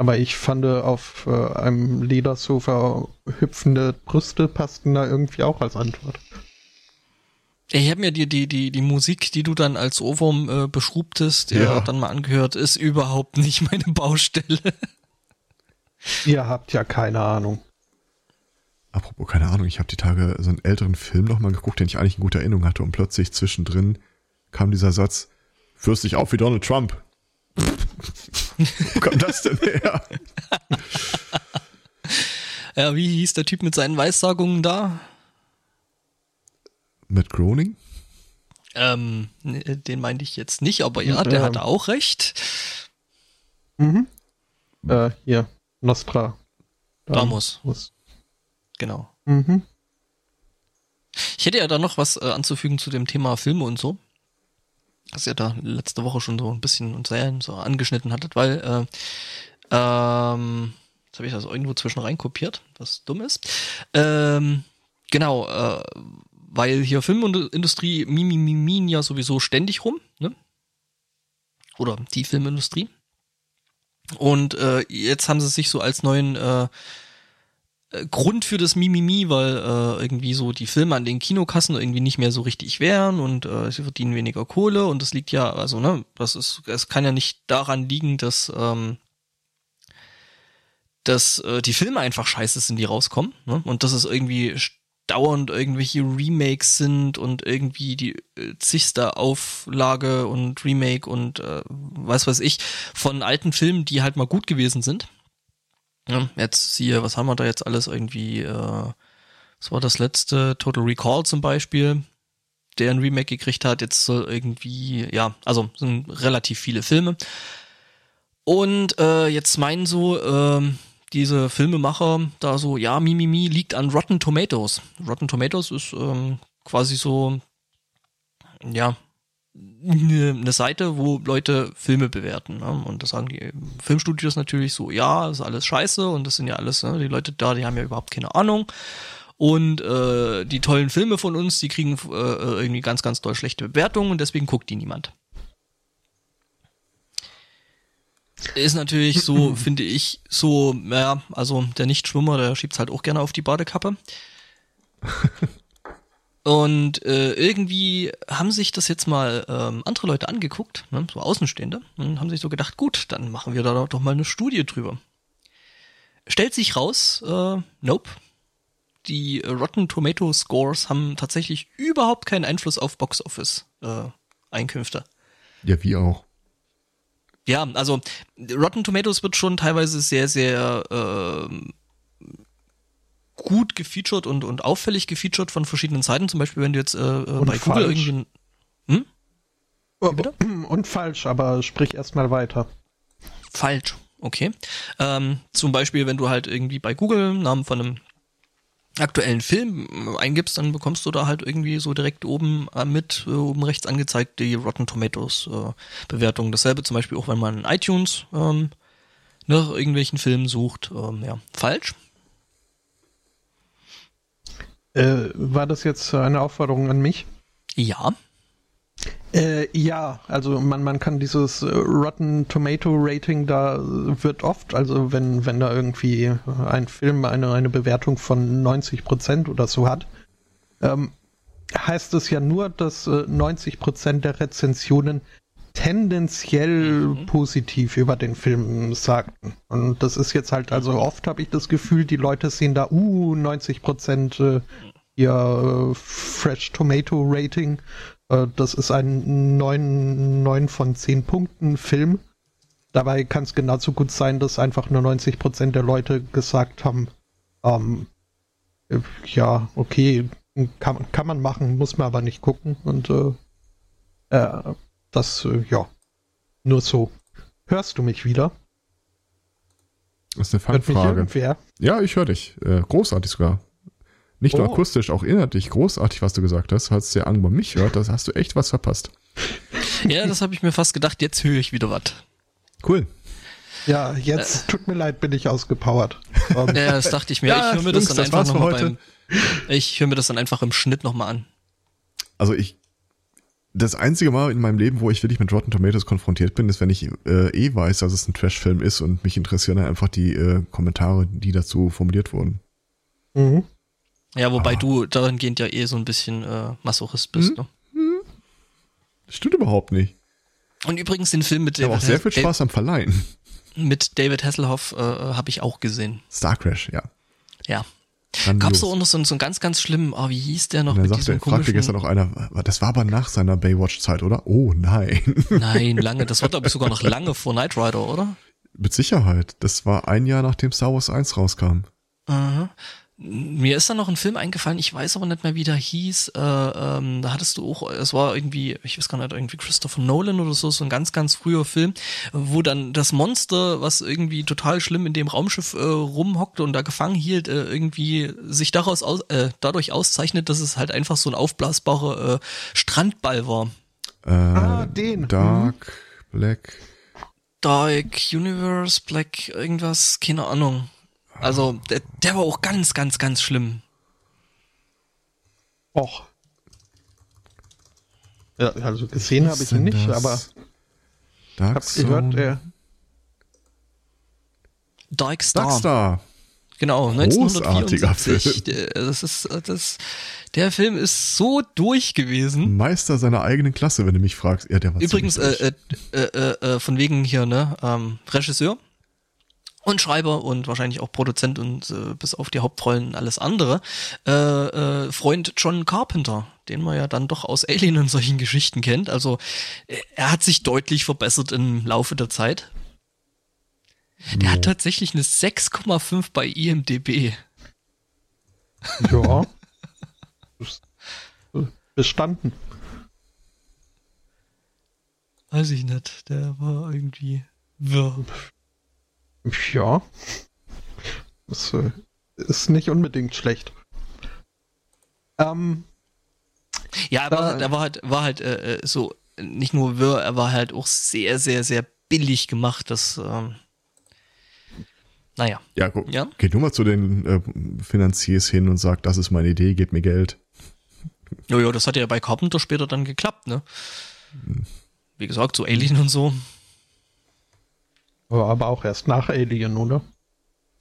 Aber ich fand auf äh, einem Ledersofa hüpfende Brüste passten da irgendwie auch als Antwort. Ich habe mir die, die, die, die Musik, die du dann als Ohrwurm äh, beschrubtest, ja. Ja. dann mal angehört, ist überhaupt nicht meine Baustelle. Ihr habt ja keine Ahnung. Apropos, keine Ahnung, ich habe die Tage so einen älteren Film nochmal geguckt, den ich eigentlich in guter Erinnerung hatte und plötzlich zwischendrin kam dieser Satz, führst dich auf wie Donald Trump. Wo kam das denn her? Ja, wie hieß der Typ mit seinen Weissagungen da? Matt Groening? Ähm, ne, den meinte ich jetzt nicht, aber ja, der ähm, hatte auch recht. Mhm. Äh, hier, Nostra. Damus, Muss. genau. Mhm. Ich hätte ja da noch was äh, anzufügen zu dem Thema Filme und so. Was ihr da letzte Woche schon so ein bisschen und sehr so angeschnitten hattet, weil äh, ähm, jetzt habe ich das irgendwo zwischen rein kopiert, was dumm ist. Ähm, genau, äh, weil hier Filmindustrie mimimimin ja sowieso ständig rum, ne? Oder die Filmindustrie. Und äh, jetzt haben sie sich so als neuen äh, Grund für das Mimimi, weil äh, irgendwie so die Filme an den Kinokassen irgendwie nicht mehr so richtig wären und äh, sie verdienen weniger Kohle und das liegt ja, also ne, das ist, es kann ja nicht daran liegen, dass ähm, dass äh, die Filme einfach scheiße sind, die rauskommen, ne? Und dass es irgendwie dauernd irgendwelche Remakes sind und irgendwie die äh, zigste Auflage und Remake und äh, weiß was ich von alten Filmen, die halt mal gut gewesen sind. Ja, jetzt siehe, was haben wir da jetzt alles irgendwie, äh, was war das letzte? Total Recall zum Beispiel, der ein Remake gekriegt hat. Jetzt soll irgendwie, ja, also sind relativ viele Filme. Und äh, jetzt meinen so ähm, diese Filmemacher da so, ja, Mimimi liegt an Rotten Tomatoes. Rotten Tomatoes ist ähm, quasi so, ja, eine eine Seite, wo Leute Filme bewerten. Ne? Und das sagen die Filmstudios natürlich so, ja, ist alles scheiße und das sind ja alles, ne? die Leute da, die haben ja überhaupt keine Ahnung. Und äh, die tollen Filme von uns, die kriegen äh, irgendwie ganz, ganz doll schlechte Bewertungen und deswegen guckt die niemand. Ist natürlich so, finde ich, so, ja, also der Nichtschwimmer, der schiebt's halt auch gerne auf die Badekappe. Und äh, irgendwie haben sich das jetzt mal ähm, andere Leute angeguckt, ne, so Außenstehende, und haben sich so gedacht, gut, dann machen wir da doch mal eine Studie drüber. Stellt sich raus, äh, nope. Die Rotten Tomato Scores haben tatsächlich überhaupt keinen Einfluss auf Box Office äh, Einkünfte. Ja, wie auch. Ja, also Rotten Tomatoes wird schon teilweise sehr, sehr ähm, gut gefeatured und, und auffällig gefeatured von verschiedenen Seiten. Zum Beispiel, wenn du jetzt äh, äh, bei Google falsch. irgendwie ein- bitte? Und falsch, aber sprich erstmal weiter. falsch, okay. Ähm, zum Beispiel, wenn du halt irgendwie bei Google Namen von einem aktuellen Film äh, eingibst, dann bekommst du da halt irgendwie so direkt oben äh, mit äh, oben rechts angezeigt die Rotten Tomatoes äh, Bewertung. Dasselbe zum Beispiel auch, wenn man in iTunes ähm, nach irgendwelchen Filmen sucht. Ähm, ja, falsch. Äh, war das jetzt eine Aufforderung an mich? Ja. Äh, ja, also man, man kann dieses äh, Rotten Tomato Rating da äh, wird oft, also wenn, wenn da irgendwie äh, ein Film eine, eine Bewertung von 90% oder so hat, ähm, heißt es ja nur, dass äh, 90% der Rezensionen tendenziell positiv über den Film sagten. Und das ist jetzt halt, also oft habe ich das Gefühl, die Leute sehen da, uh, 90% äh, ihr äh, Fresh Tomato Rating äh, Das ist ein 9, 9 von 10 Punkten Film. Dabei kann es genauso gut sein, dass einfach nur 90% der Leute gesagt haben, ähm, äh, ja, okay, kann, kann man machen, muss man aber nicht gucken. Und äh, äh, das, äh, ja, nur so. Hörst du mich wieder? Das ist eine Fangfrage. Ja, ich höre dich. Äh, großartig sogar. Nicht nur Oh. akustisch, auch inhaltlich großartig, was du gesagt hast. Falls der Angber mich hört, das hast du echt was verpasst. Ja, das habe ich mir fast gedacht. Jetzt höre ich wieder was. Cool. Ja, jetzt tut mir leid, bin ich ausgepowert. Um, Ja, das dachte ich mir. Ja, ich höre mir das Jungs, dann das einfach nochmal beim. Ich höre mir das dann einfach im Schnitt nochmal an. Also ich, das einzige Mal in meinem Leben, wo ich wirklich mit Rotten Tomatoes konfrontiert bin, ist, wenn ich äh, eh weiß, dass es ein Trash-Film ist und mich interessieren dann einfach die äh, Kommentare, die dazu formuliert wurden. mhm. Ja, wobei Ah. du dahingehend ja eh so ein bisschen äh, Masochist bist. Hm? Ne? Das stimmt überhaupt nicht. Und übrigens den Film mit Ich habe David, auch sehr viel Spaß am Verleihen. mit David Hasselhoff äh, habe ich auch gesehen. Star Crash, ja. Ja. Gab's da auch noch so, einen- so einen ganz, ganz schlimmen, oh, wie hieß der noch Und dann mit sagte, diesem fragte gestern auch einer, das war aber nach seiner Baywatch-Zeit, oder? Oh nein. Nein, lange, das war glaube ich sogar noch lange vor Knight Rider, oder? Mit Sicherheit. Das war ein Jahr nachdem Star Wars 1 rauskam. Aha. Mir ist da noch ein Film eingefallen, ich weiß aber nicht mehr, wie der hieß. Äh, ähm, da hattest du auch, es war irgendwie, ich weiß gar nicht, irgendwie Christopher Nolan oder so, so ein ganz, ganz früher Film, wo dann das Monster, was irgendwie total schlimm in dem Raumschiff äh, rumhockte und da gefangen hielt, äh, irgendwie sich daraus aus, äh, dadurch auszeichnet, dass es halt einfach so ein aufblasbarer äh, Strandball war. Äh, Ah, den. Dark, Black. Dark Universe, Black, irgendwas, keine Ahnung. Also, der, der war auch ganz, ganz, ganz schlimm. Och. Ja, also gesehen habe ich ihn nicht, das? aber Dark hab's gehört, Zone. er Dark Star. Darkstar. Genau, Großartiger 1974. Der- Das ist, das, der Film ist so durch gewesen. Meister seiner eigenen Klasse, wenn du mich fragst. Ja, der war Übrigens, äh, äh, äh, äh, von wegen hier, ne, ähm, Regisseur und Schreiber und wahrscheinlich auch Produzent und äh, bis auf die Hauptrollen alles andere. Äh, äh, Freund John Carpenter, den man ja dann doch aus Alien und solchen Geschichten kennt. Also äh, er hat sich deutlich verbessert im Laufe der Zeit. Der hat tatsächlich eine 6,5 bei IMDB. ja. Bestanden. Weiß ich nicht, der war irgendwie wirr. Ja. Das äh, ist nicht unbedingt schlecht. Ähm, Ja, aber Da- der war halt, war halt äh, äh, so nicht nur wirr, er war halt auch sehr, sehr, sehr billig gemacht. Das, ähm, naja, ja, guck, ja. geht nur mal zu den äh, Finanziers hin und sagt, das ist meine Idee, gebt mir Geld. Jojo, das hat ja bei Carpenter später dann geklappt, ne? Wie gesagt, so Alien und so. War aber auch erst nach Alien, oder?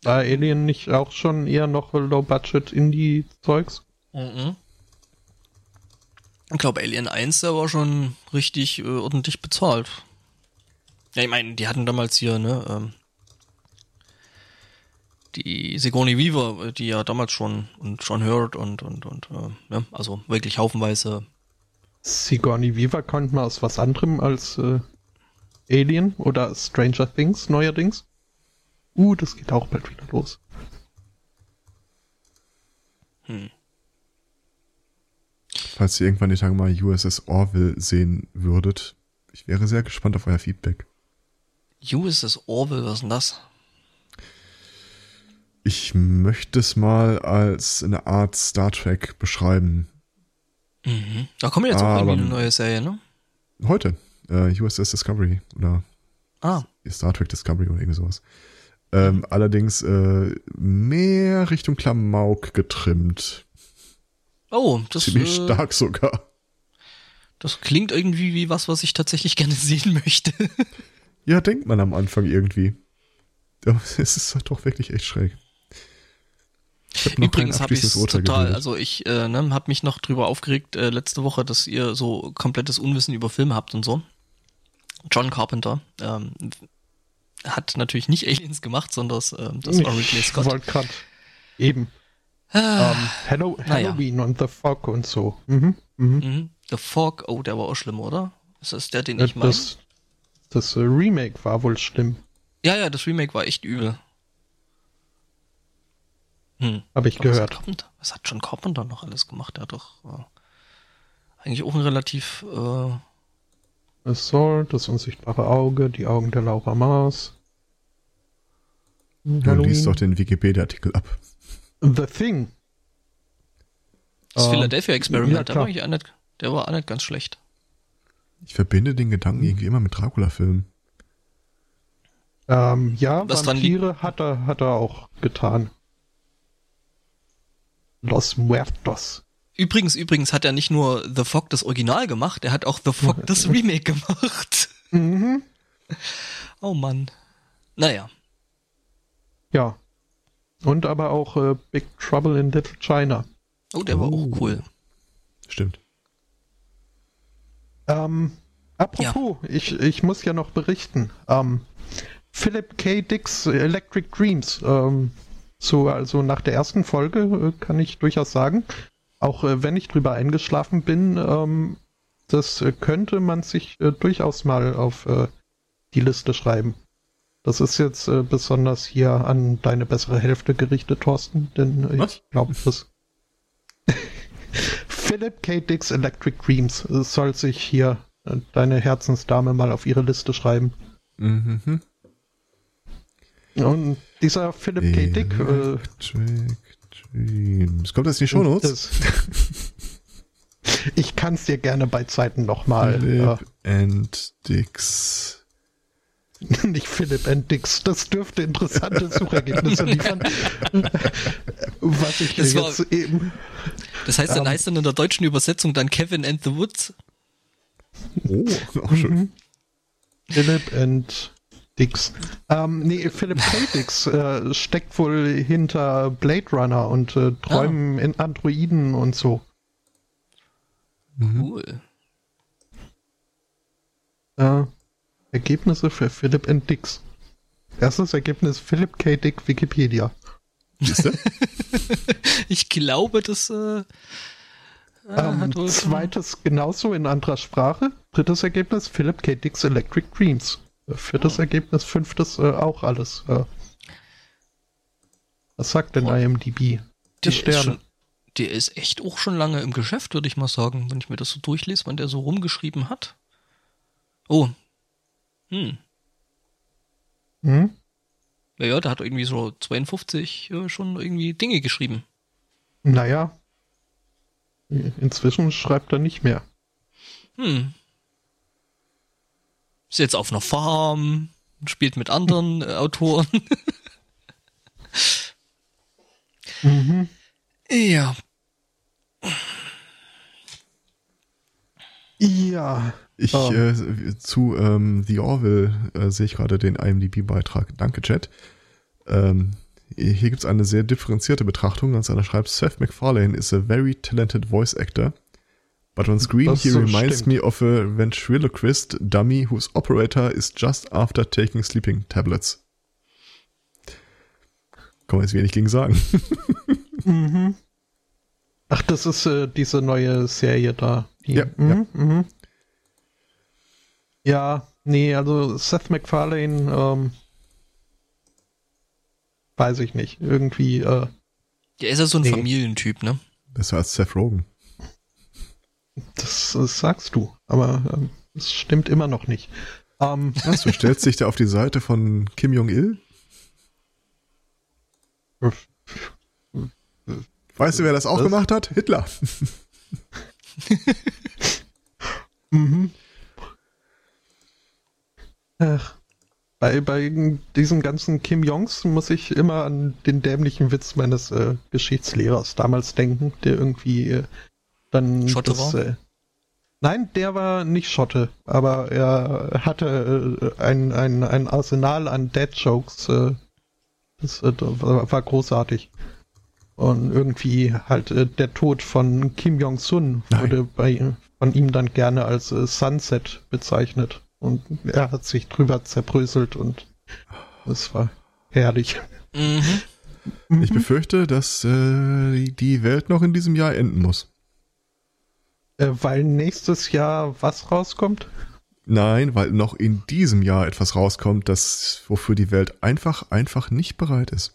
War Alien nicht auch schon eher noch Low-Budget-Indie-Zeugs? Mhm. Ich glaube, Alien 1, der war schon richtig äh, ordentlich bezahlt. Ja, ich meine, die hatten damals hier, ne, ähm, die Sigourney Weaver, äh, die ja damals schon und schon hört und und und äh, ja, also wirklich haufenweise. Sigourney Weaver kommt mal aus was anderem als äh, Alien oder Stranger Things neuerdings. Uh, das geht auch bald wieder los. Hm. Falls ihr irgendwann die Tage mal USS Orville sehen würdet, ich wäre sehr gespannt auf euer Feedback. USS Orville, was ist denn das? Ich möchte es mal als eine Art Star Trek beschreiben. Mhm. Da kommt jetzt auch irgendwie eine neue Serie, ne? Heute, äh, USS Discovery oder Ah, Star Trek Discovery oder irgendwie sowas. Ähm, allerdings äh, mehr Richtung Klamauk getrimmt. oh, das, Ziemlich äh, stark sogar. das klingt irgendwie wie was, was ich tatsächlich gerne sehen möchte. Ja, denkt man am Anfang irgendwie. Aber es ist doch wirklich echt schräg. Ich hab Übrigens habe ich total, gebildet. also ich äh, ne, habe mich noch drüber aufgeregt äh, letzte Woche, dass ihr so komplettes Unwissen über Filme habt und so. John Carpenter ähm, hat natürlich nicht Aliens gemacht, sondern das, ähm, das war Ridley Scott. wollte gerade eben Ah, ähm, naja. Halloween und The Fog und so. Mhm. Mhm. mhm. The Fog, oh, der war auch schlimm, oder? Ist das der, den Äh, ich meine? Das, das äh, Remake war wohl schlimm, Ja, ja, das Remake war echt übel. Hm. habe ich Aber Was hat, gehört. Was hat John Carpenter noch alles gemacht? Der hat doch äh, eigentlich auch ein relativ äh, Soll, das unsichtbare Auge, die Augen der Laura Mars. Du liest doch den Wikipedia-Artikel ab. The Thing. Das Ähm, Philadelphia Experiment, ja, der, war auch nicht, der war auch nicht ganz schlecht. Ich verbinde den Gedanken irgendwie immer mit Dracula-Filmen. Ähm, ja, Was Vampire hat er, hat er auch getan. Los Muertos. Übrigens, übrigens hat er nicht nur The Fog das Original gemacht, er hat auch The Fog das Remake gemacht. Mhm. Oh Mann. Naja. Ja. Und aber auch äh, Big Trouble in Little China. Oh, der war auch Oh. cool. Stimmt. Ähm, apropos, ich, ich muss ja noch berichten. Ähm, Philip K. Dicks Electric Dreams. Ähm, so, also nach der ersten Folge äh, kann ich durchaus sagen, auch äh, wenn ich drüber eingeschlafen bin, ähm, das äh, könnte man sich äh, durchaus mal auf äh, die Liste schreiben. Das ist jetzt äh, besonders hier an deine bessere Hälfte gerichtet, Thorsten, denn Was? ich glaube, das Philip K. Dicks Electric Dreams soll sich hier deine Herzensdame mal auf ihre Liste schreiben. Mhm. Und dieser Philip K. Dick, äh, Dreams. Kommt das in die Shownotes? ich kann es dir gerne bei Zeiten nochmal, Philip and Dix. äh, nicht Philip and Dicks, das dürfte interessante Suchergebnisse liefern. Was ich Das war- jetzt eben, Das heißt, dann Ähm. heißt dann in der deutschen Übersetzung dann Kevin and the Woods. Oh, auch schön. Philip and Dix. Ähm, nee, Philip K. Dix äh, steckt wohl hinter Blade Runner und äh, Träumen in Androiden und so. Cool. Äh, Ergebnisse für Philip and Dix. Erstes Ergebnis Philip K. Dick Wikipedia. Ich glaube, das äh, äh, Ähm, zweites genauso in anderer Sprache. Drittes Ergebnis Philip K. Dick's Electric Dreams. Viertes Ergebnis, fünftes äh, auch alles. Äh, was sagt denn Boah. IMDb? Die der ist, Sterne. schon, der ist echt auch schon lange im Geschäft, würde ich mal sagen, wenn ich mir das so durchlese, wann der so rumgeschrieben hat. Oh. Hm. Hm? Ja, ja, der hat irgendwie so 52 äh, schon irgendwie Dinge geschrieben. Naja. Inzwischen schreibt er nicht mehr. Hm. Ist jetzt auf einer Farm, spielt mit anderen äh, Autoren. Mhm. ja. Ja. Ich Oh. äh, zu ähm, The Orville äh, sehe ich gerade den IMDb-Beitrag. Danke, Chat. Ähm, hier gibt's eine sehr differenzierte Betrachtung. Ganz einer schreibt, Seth MacFarlane is a very talented voice actor. But on screen Das he so reminds stimmt. me of a ventriloquist dummy whose operator is just after taking sleeping tablets. Kann man jetzt wenig gegen sagen. Mhm. Ach, das ist äh, diese neue Serie da. Die, Ja, mhm, ja. Mhm. ja, nee, also Seth MacFarlane, ähm, weiß ich nicht. Irgendwie, äh, Der ist ja so ein Nee. Familientyp, ne? Besser als Seth Rogen. Das, das sagst du, aber ähm, es stimmt immer noch nicht. Ähm, Was, du stellst dich da auf die Seite von Kim Jong-il? Weißt du, wer das auch Was? gemacht hat? Hitler. Mhm. Ach, bei, bei diesen ganzen Kim Jongs muss ich immer an den dämlichen Witz meines äh, Geschichtslehrers damals denken, der irgendwie äh, dann Schotte das, war? Äh, nein, der war nicht Schotte, aber er hatte äh, ein, ein, ein Arsenal an Dad-Jokes. Äh, das äh, war, war großartig. Und irgendwie halt äh, der Tod von Kim Jong-sun wurde bei, von ihm dann gerne als äh, Sunset bezeichnet. Und er hat sich drüber zerbröselt und es war herrlich. Mhm. Ich befürchte, dass äh, die Welt noch in diesem Jahr enden muss. Äh, weil nächstes Jahr was rauskommt? Nein, weil noch in diesem Jahr etwas rauskommt, das wofür die Welt einfach, einfach nicht bereit ist.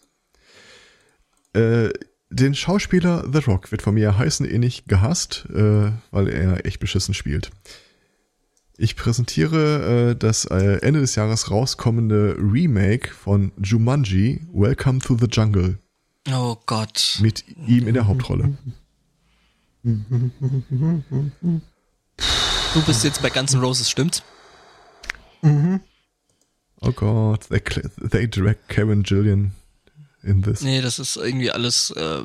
Äh, den Schauspieler The Rock wird von mir heißen ähnlich gehasst, äh, weil er echt beschissen spielt. Ich präsentiere äh, das äh, Ende des Jahres rauskommende Remake von Jumanji Welcome to the Jungle Oh Gott. mit ihm in der Hauptrolle. Du bist jetzt bei Guns N' Roses, stimmt's? Oh Gott, they, cl- they drag Kevin Gillian in this. Nee, das ist irgendwie alles, äh,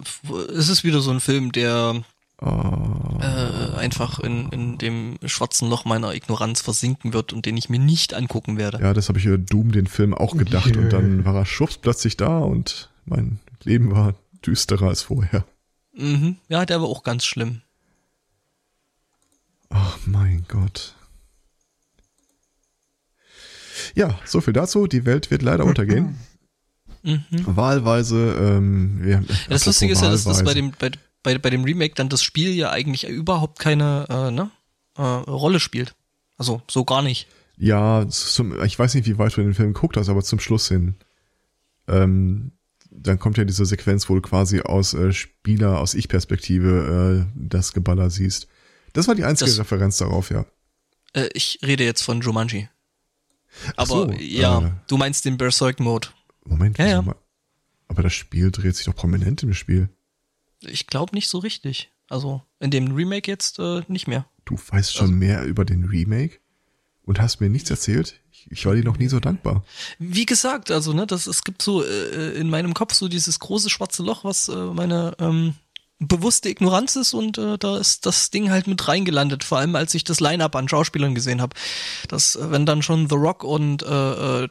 es ist wieder so ein Film, der Oh. äh, einfach in, in dem schwarzen Loch meiner Ignoranz versinken wird und den ich mir nicht angucken werde. Ja, das habe ich über Doom, den Film, auch gedacht. Jö. Und dann war er schwupps plötzlich da und mein Leben war düsterer als vorher. Mhm. Ja, der war auch ganz schlimm. Ach mein Gott. Ja, so viel dazu. Die Welt wird leider untergehen. Mhm. Wahlweise, ähm, wir, Ja, das Lustige ist ja, dass das bei dem, bei, bei, bei dem Remake dann das Spiel ja eigentlich überhaupt keine äh, ne, äh, Rolle spielt. Also so gar nicht. Ja, zum, ich weiß nicht, wie weit du den Film geguckt hast, aber zum Schluss hin. Ähm, dann kommt ja diese Sequenz, wo du quasi aus äh, Spieler, aus Ich-Perspektive äh, das Geballer siehst. Das war die einzige Das- Referenz darauf, ja. Äh, ich rede jetzt von Jumanji. Aber so, ja, äh, du meinst den Berserk-Mode. Moment, Ja, ja. mal- aber das Spiel dreht sich doch prominent im Spiel. Ich glaube nicht so richtig. Also in dem Remake jetzt äh, nicht mehr. Du weißt schon Also- mehr über den Remake und hast mir nichts erzählt. Ich, war dir noch nie so dankbar. Wie gesagt, also ne, das es gibt so äh, in meinem Kopf so dieses große schwarze Loch, was äh, meine ähm, bewusste Ignoranz ist und äh, da ist das Ding halt mit reingelandet. Vor allem als ich das Line-up an Schauspielern gesehen habe, dass äh, wenn dann schon The Rock und äh, äh,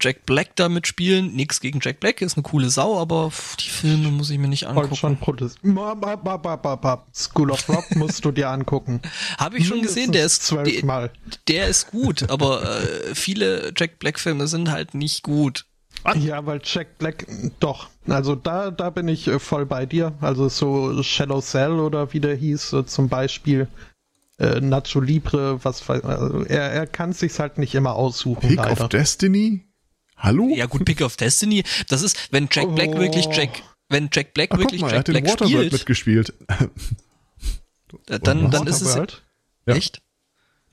Jack Black da mitspielen, nix gegen Jack Black, ist eine coole Sau, aber pff, die Filme muss ich mir nicht angucken. schon Protest. School of Rock musst du dir angucken. Habe ich schon gesehen, der ist der, zwölfmal. der ist gut, aber äh, viele Jack Black Filme sind halt nicht gut. Ja, weil Jack Black, doch. Also da, da bin ich äh, voll bei dir. Also so Shallow Cell oder wie der hieß, äh, zum Beispiel äh, Nacho Libre, was weiß- also er, er kann sich's halt nicht immer aussuchen, Pick leider. of Destiny? Hallo? Ja gut, Pick of Destiny, das ist, wenn Jack Black Oh. wirklich Jack, wenn Jack Black Ach, wirklich mal, er Jack hat den Black Waterworld spielt, mitgespielt. äh, dann, dann ist es Waterworld? Ja. echt.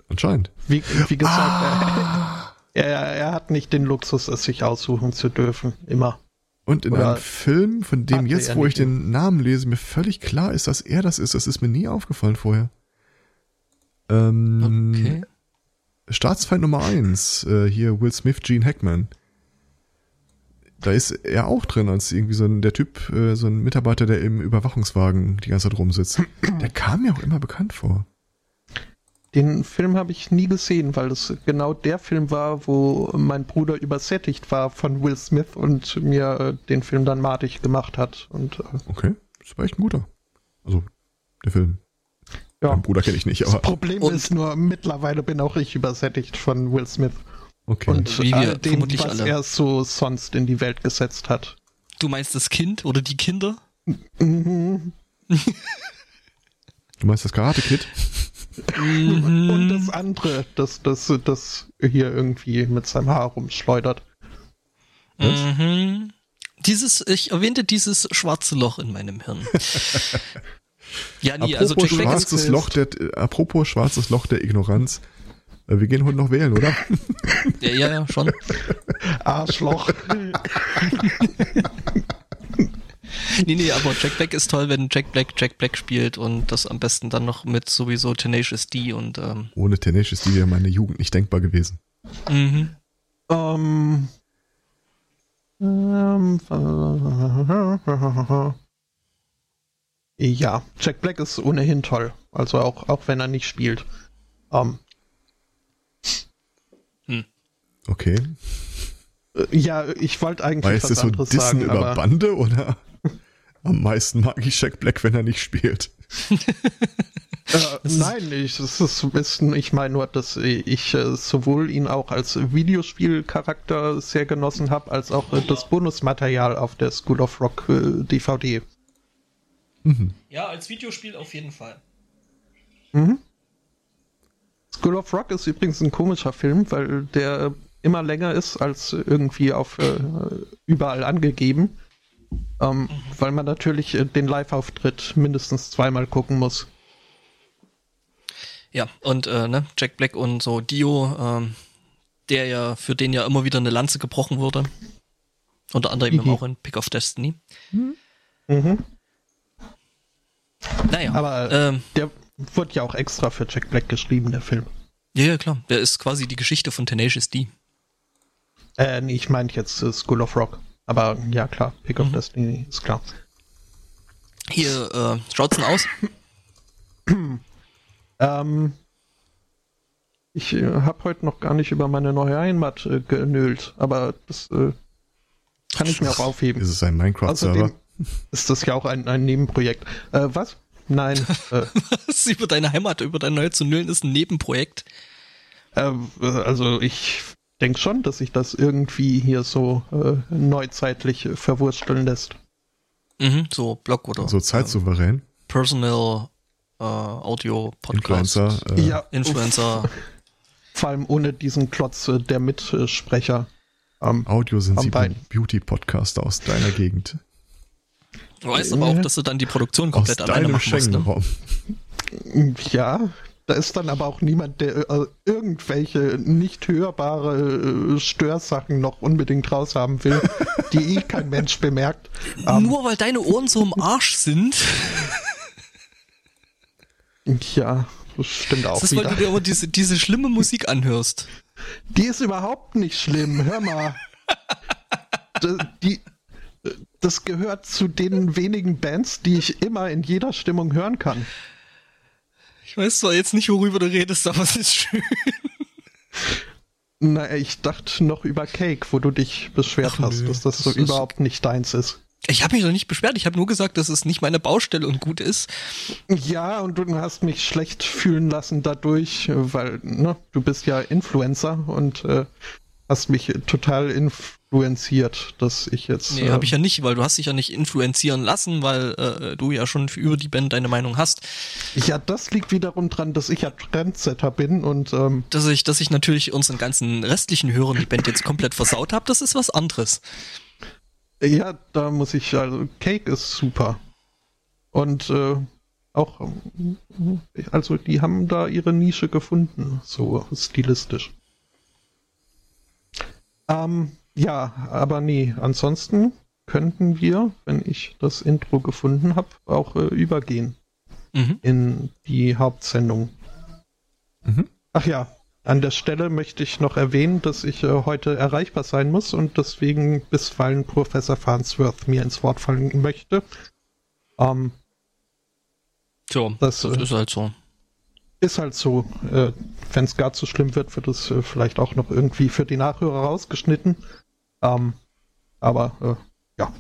Anscheinend. Wie, wie gesagt, Ah. er, er, er hat nicht den Luxus, es sich aussuchen zu dürfen. Immer. Und in Oder einem Film, von dem jetzt, wo ich den Namen lese, mir völlig klar ist, dass er das ist. Das ist mir nie aufgefallen vorher. Ähm, Okay. Staatsfeind Nummer eins, äh, hier Will Smith, Gene Hackman. Da ist er auch drin als irgendwie so ein, der Typ, äh, so ein Mitarbeiter, der im Überwachungswagen die ganze Zeit rumsitzt. Der kam mir auch immer bekannt vor. Den Film habe ich nie gesehen, weil es genau der Film war, wo mein Bruder übersättigt war von Will Smith und mir äh, den Film dann madig gemacht hat. Und äh, Okay, das war echt ein guter. Also, der Film. ja. Mein Bruder kenne ich nicht, Das aber Problem Und- ist nur, mittlerweile bin auch ich übersättigt von Will Smith okay. und Wie wir dem, vermutlich was alle. er so sonst in die Welt gesetzt hat. Du meinst das Kind oder die Kinder? Mhm. du meinst das Karate Kid? Und das andere, das, das, das hier irgendwie mit seinem Haar rumschleudert. Mhm. Dieses, ich erwähnte dieses schwarze Loch in meinem Hirn. ja, nee, also apropos Jack ist, schwarzes Loch der, äh, apropos schwarzes Loch der Ignoranz. Äh, wir gehen heute noch wählen, oder? ja, ja, ja, schon. Arschloch. Nee, nee, aber Jack Black ist toll, wenn Jack Black Jack Black spielt und das am besten dann noch mit sowieso Tenacious D und ähm, Ohne Tenacious D wäre meine Jugend nicht denkbar gewesen. mhm. Ähm. Ähm, ja, Jack Black ist ohnehin toll. Also auch, auch wenn er nicht spielt. Ähm, Okay. äh, ja, ich wollte eigentlich jetzt was das so anderes Dissen sagen, über Bande oder am meisten mag ich Jack Black, wenn er nicht spielt? äh, nein, ich, es ist, ist, ich meine nur, dass ich äh, sowohl ihn auch als Videospielcharakter sehr genossen habe, als auch äh, das Bonusmaterial auf der School of Rock äh, DVD. Ja, als Videospiel auf jeden Fall. Mhm. School of Rock ist übrigens ein komischer Film, weil der immer länger ist als irgendwie auf äh, überall angegeben. Ähm, Weil man natürlich äh, den Live-Auftritt mindestens zweimal gucken muss. Ja, und äh, ne, Jack Black und so Dio, ähm, der ja, für den ja immer wieder eine Lanze gebrochen wurde. Unter anderem Mhm. auch in Pick of Destiny. Mhm. Naja, Aber ähm, der, wurde ja auch extra für Jack Black geschrieben, der Film. Ja, ja, klar. Der ist quasi die Geschichte von Tenacious D. Äh, nee, ich meinte jetzt äh, School of Rock. Aber ja, klar, Pick of Mhm. Destiny ist klar. Hier, äh, schaut's denn aus? Ähm, ich äh, habe heute noch gar nicht über meine neue Heimat äh, genölt, aber das äh, kann ich mir auch aufheben. Ist es ein Minecraft-Server? Außerdem ist das ja auch ein, ein Nebenprojekt. Äh, was? Nein. äh, Was über deine Heimat, über dein Neue zu nullen ist ein Nebenprojekt. äh, also ich denke schon, dass sich das irgendwie hier so äh, neuzeitlich äh, verwursteln lässt. Mhm, so Blog oder So zeitsouverän. äh, Personal äh, Audio Podcast. Influencer. Äh, ja, Influencer. Vor allem ohne diesen Klotz äh, der Mitsprecher. Ähm, Audiosensiblen Bein. Beauty-Podcaster aus deiner Gegend. Du weißt aber auch, dass du dann die Produktion komplett aus alleine machen musst. Ne? Schengen-Raum. Ja, da ist dann aber auch niemand, der äh, irgendwelche nicht hörbare äh, Störsachen noch unbedingt raus haben will, die eh kein Mensch bemerkt. Ähm, Nur weil deine Ohren so im Arsch sind. ja, das stimmt auch Das ist, weil wieder. du dir immer diese, diese schlimme Musik anhörst. Die ist überhaupt nicht schlimm, hör mal. D- die, das gehört zu den wenigen Bands, die ich immer in jeder Stimmung hören kann. Ich weiß zwar jetzt nicht, worüber du redest, aber es ist schön. Na, ich dachte noch über Cake, wo du dich beschwert Ach hast, nö, dass das, so das ist- überhaupt nicht deins ist. Ich habe mich doch nicht beschwert. Ich habe nur gesagt, dass es nicht meine Baustelle und gut ist. Ja, und du hast mich schlecht fühlen lassen dadurch, äh, weil ne, du bist ja Influencer und äh, hast mich total influenziert, dass ich jetzt. Nee, äh, habe ich ja nicht, weil du hast dich ja nicht influenzieren lassen, weil äh, du ja schon über die Band deine Meinung hast. ja, das liegt wiederum dran, dass ich ja Trendsetter bin und ähm, Dass ich, dass ich natürlich unseren ganzen restlichen Hörern die Band jetzt komplett versaut habe, das ist was anderes. ja, da muss ich, also Cake ist super. Und äh, auch, also die haben da ihre Nische gefunden, so stilistisch. Ähm, ja, aber nee, ansonsten könnten wir, wenn ich das Intro gefunden habe, auch äh, übergehen Mhm. in die Hauptsendung. Mhm. Ach ja, an der Stelle möchte ich noch erwähnen, dass ich äh, heute erreichbar sein muss und deswegen bisweilen Professor Farnsworth mir ins Wort fallen möchte. Ähm, Tja, Das, das, äh, ist halt so. Ist halt so, äh, wenn es gar zu schlimm wird, wird es äh, vielleicht auch noch irgendwie für die Nachhörer rausgeschnitten. Ähm, aber äh, ja.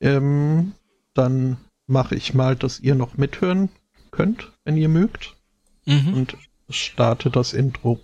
Ähm, dann mache ich mal, dass ihr noch mithören könnt, wenn ihr mögt. Mhm. und starte das Intro.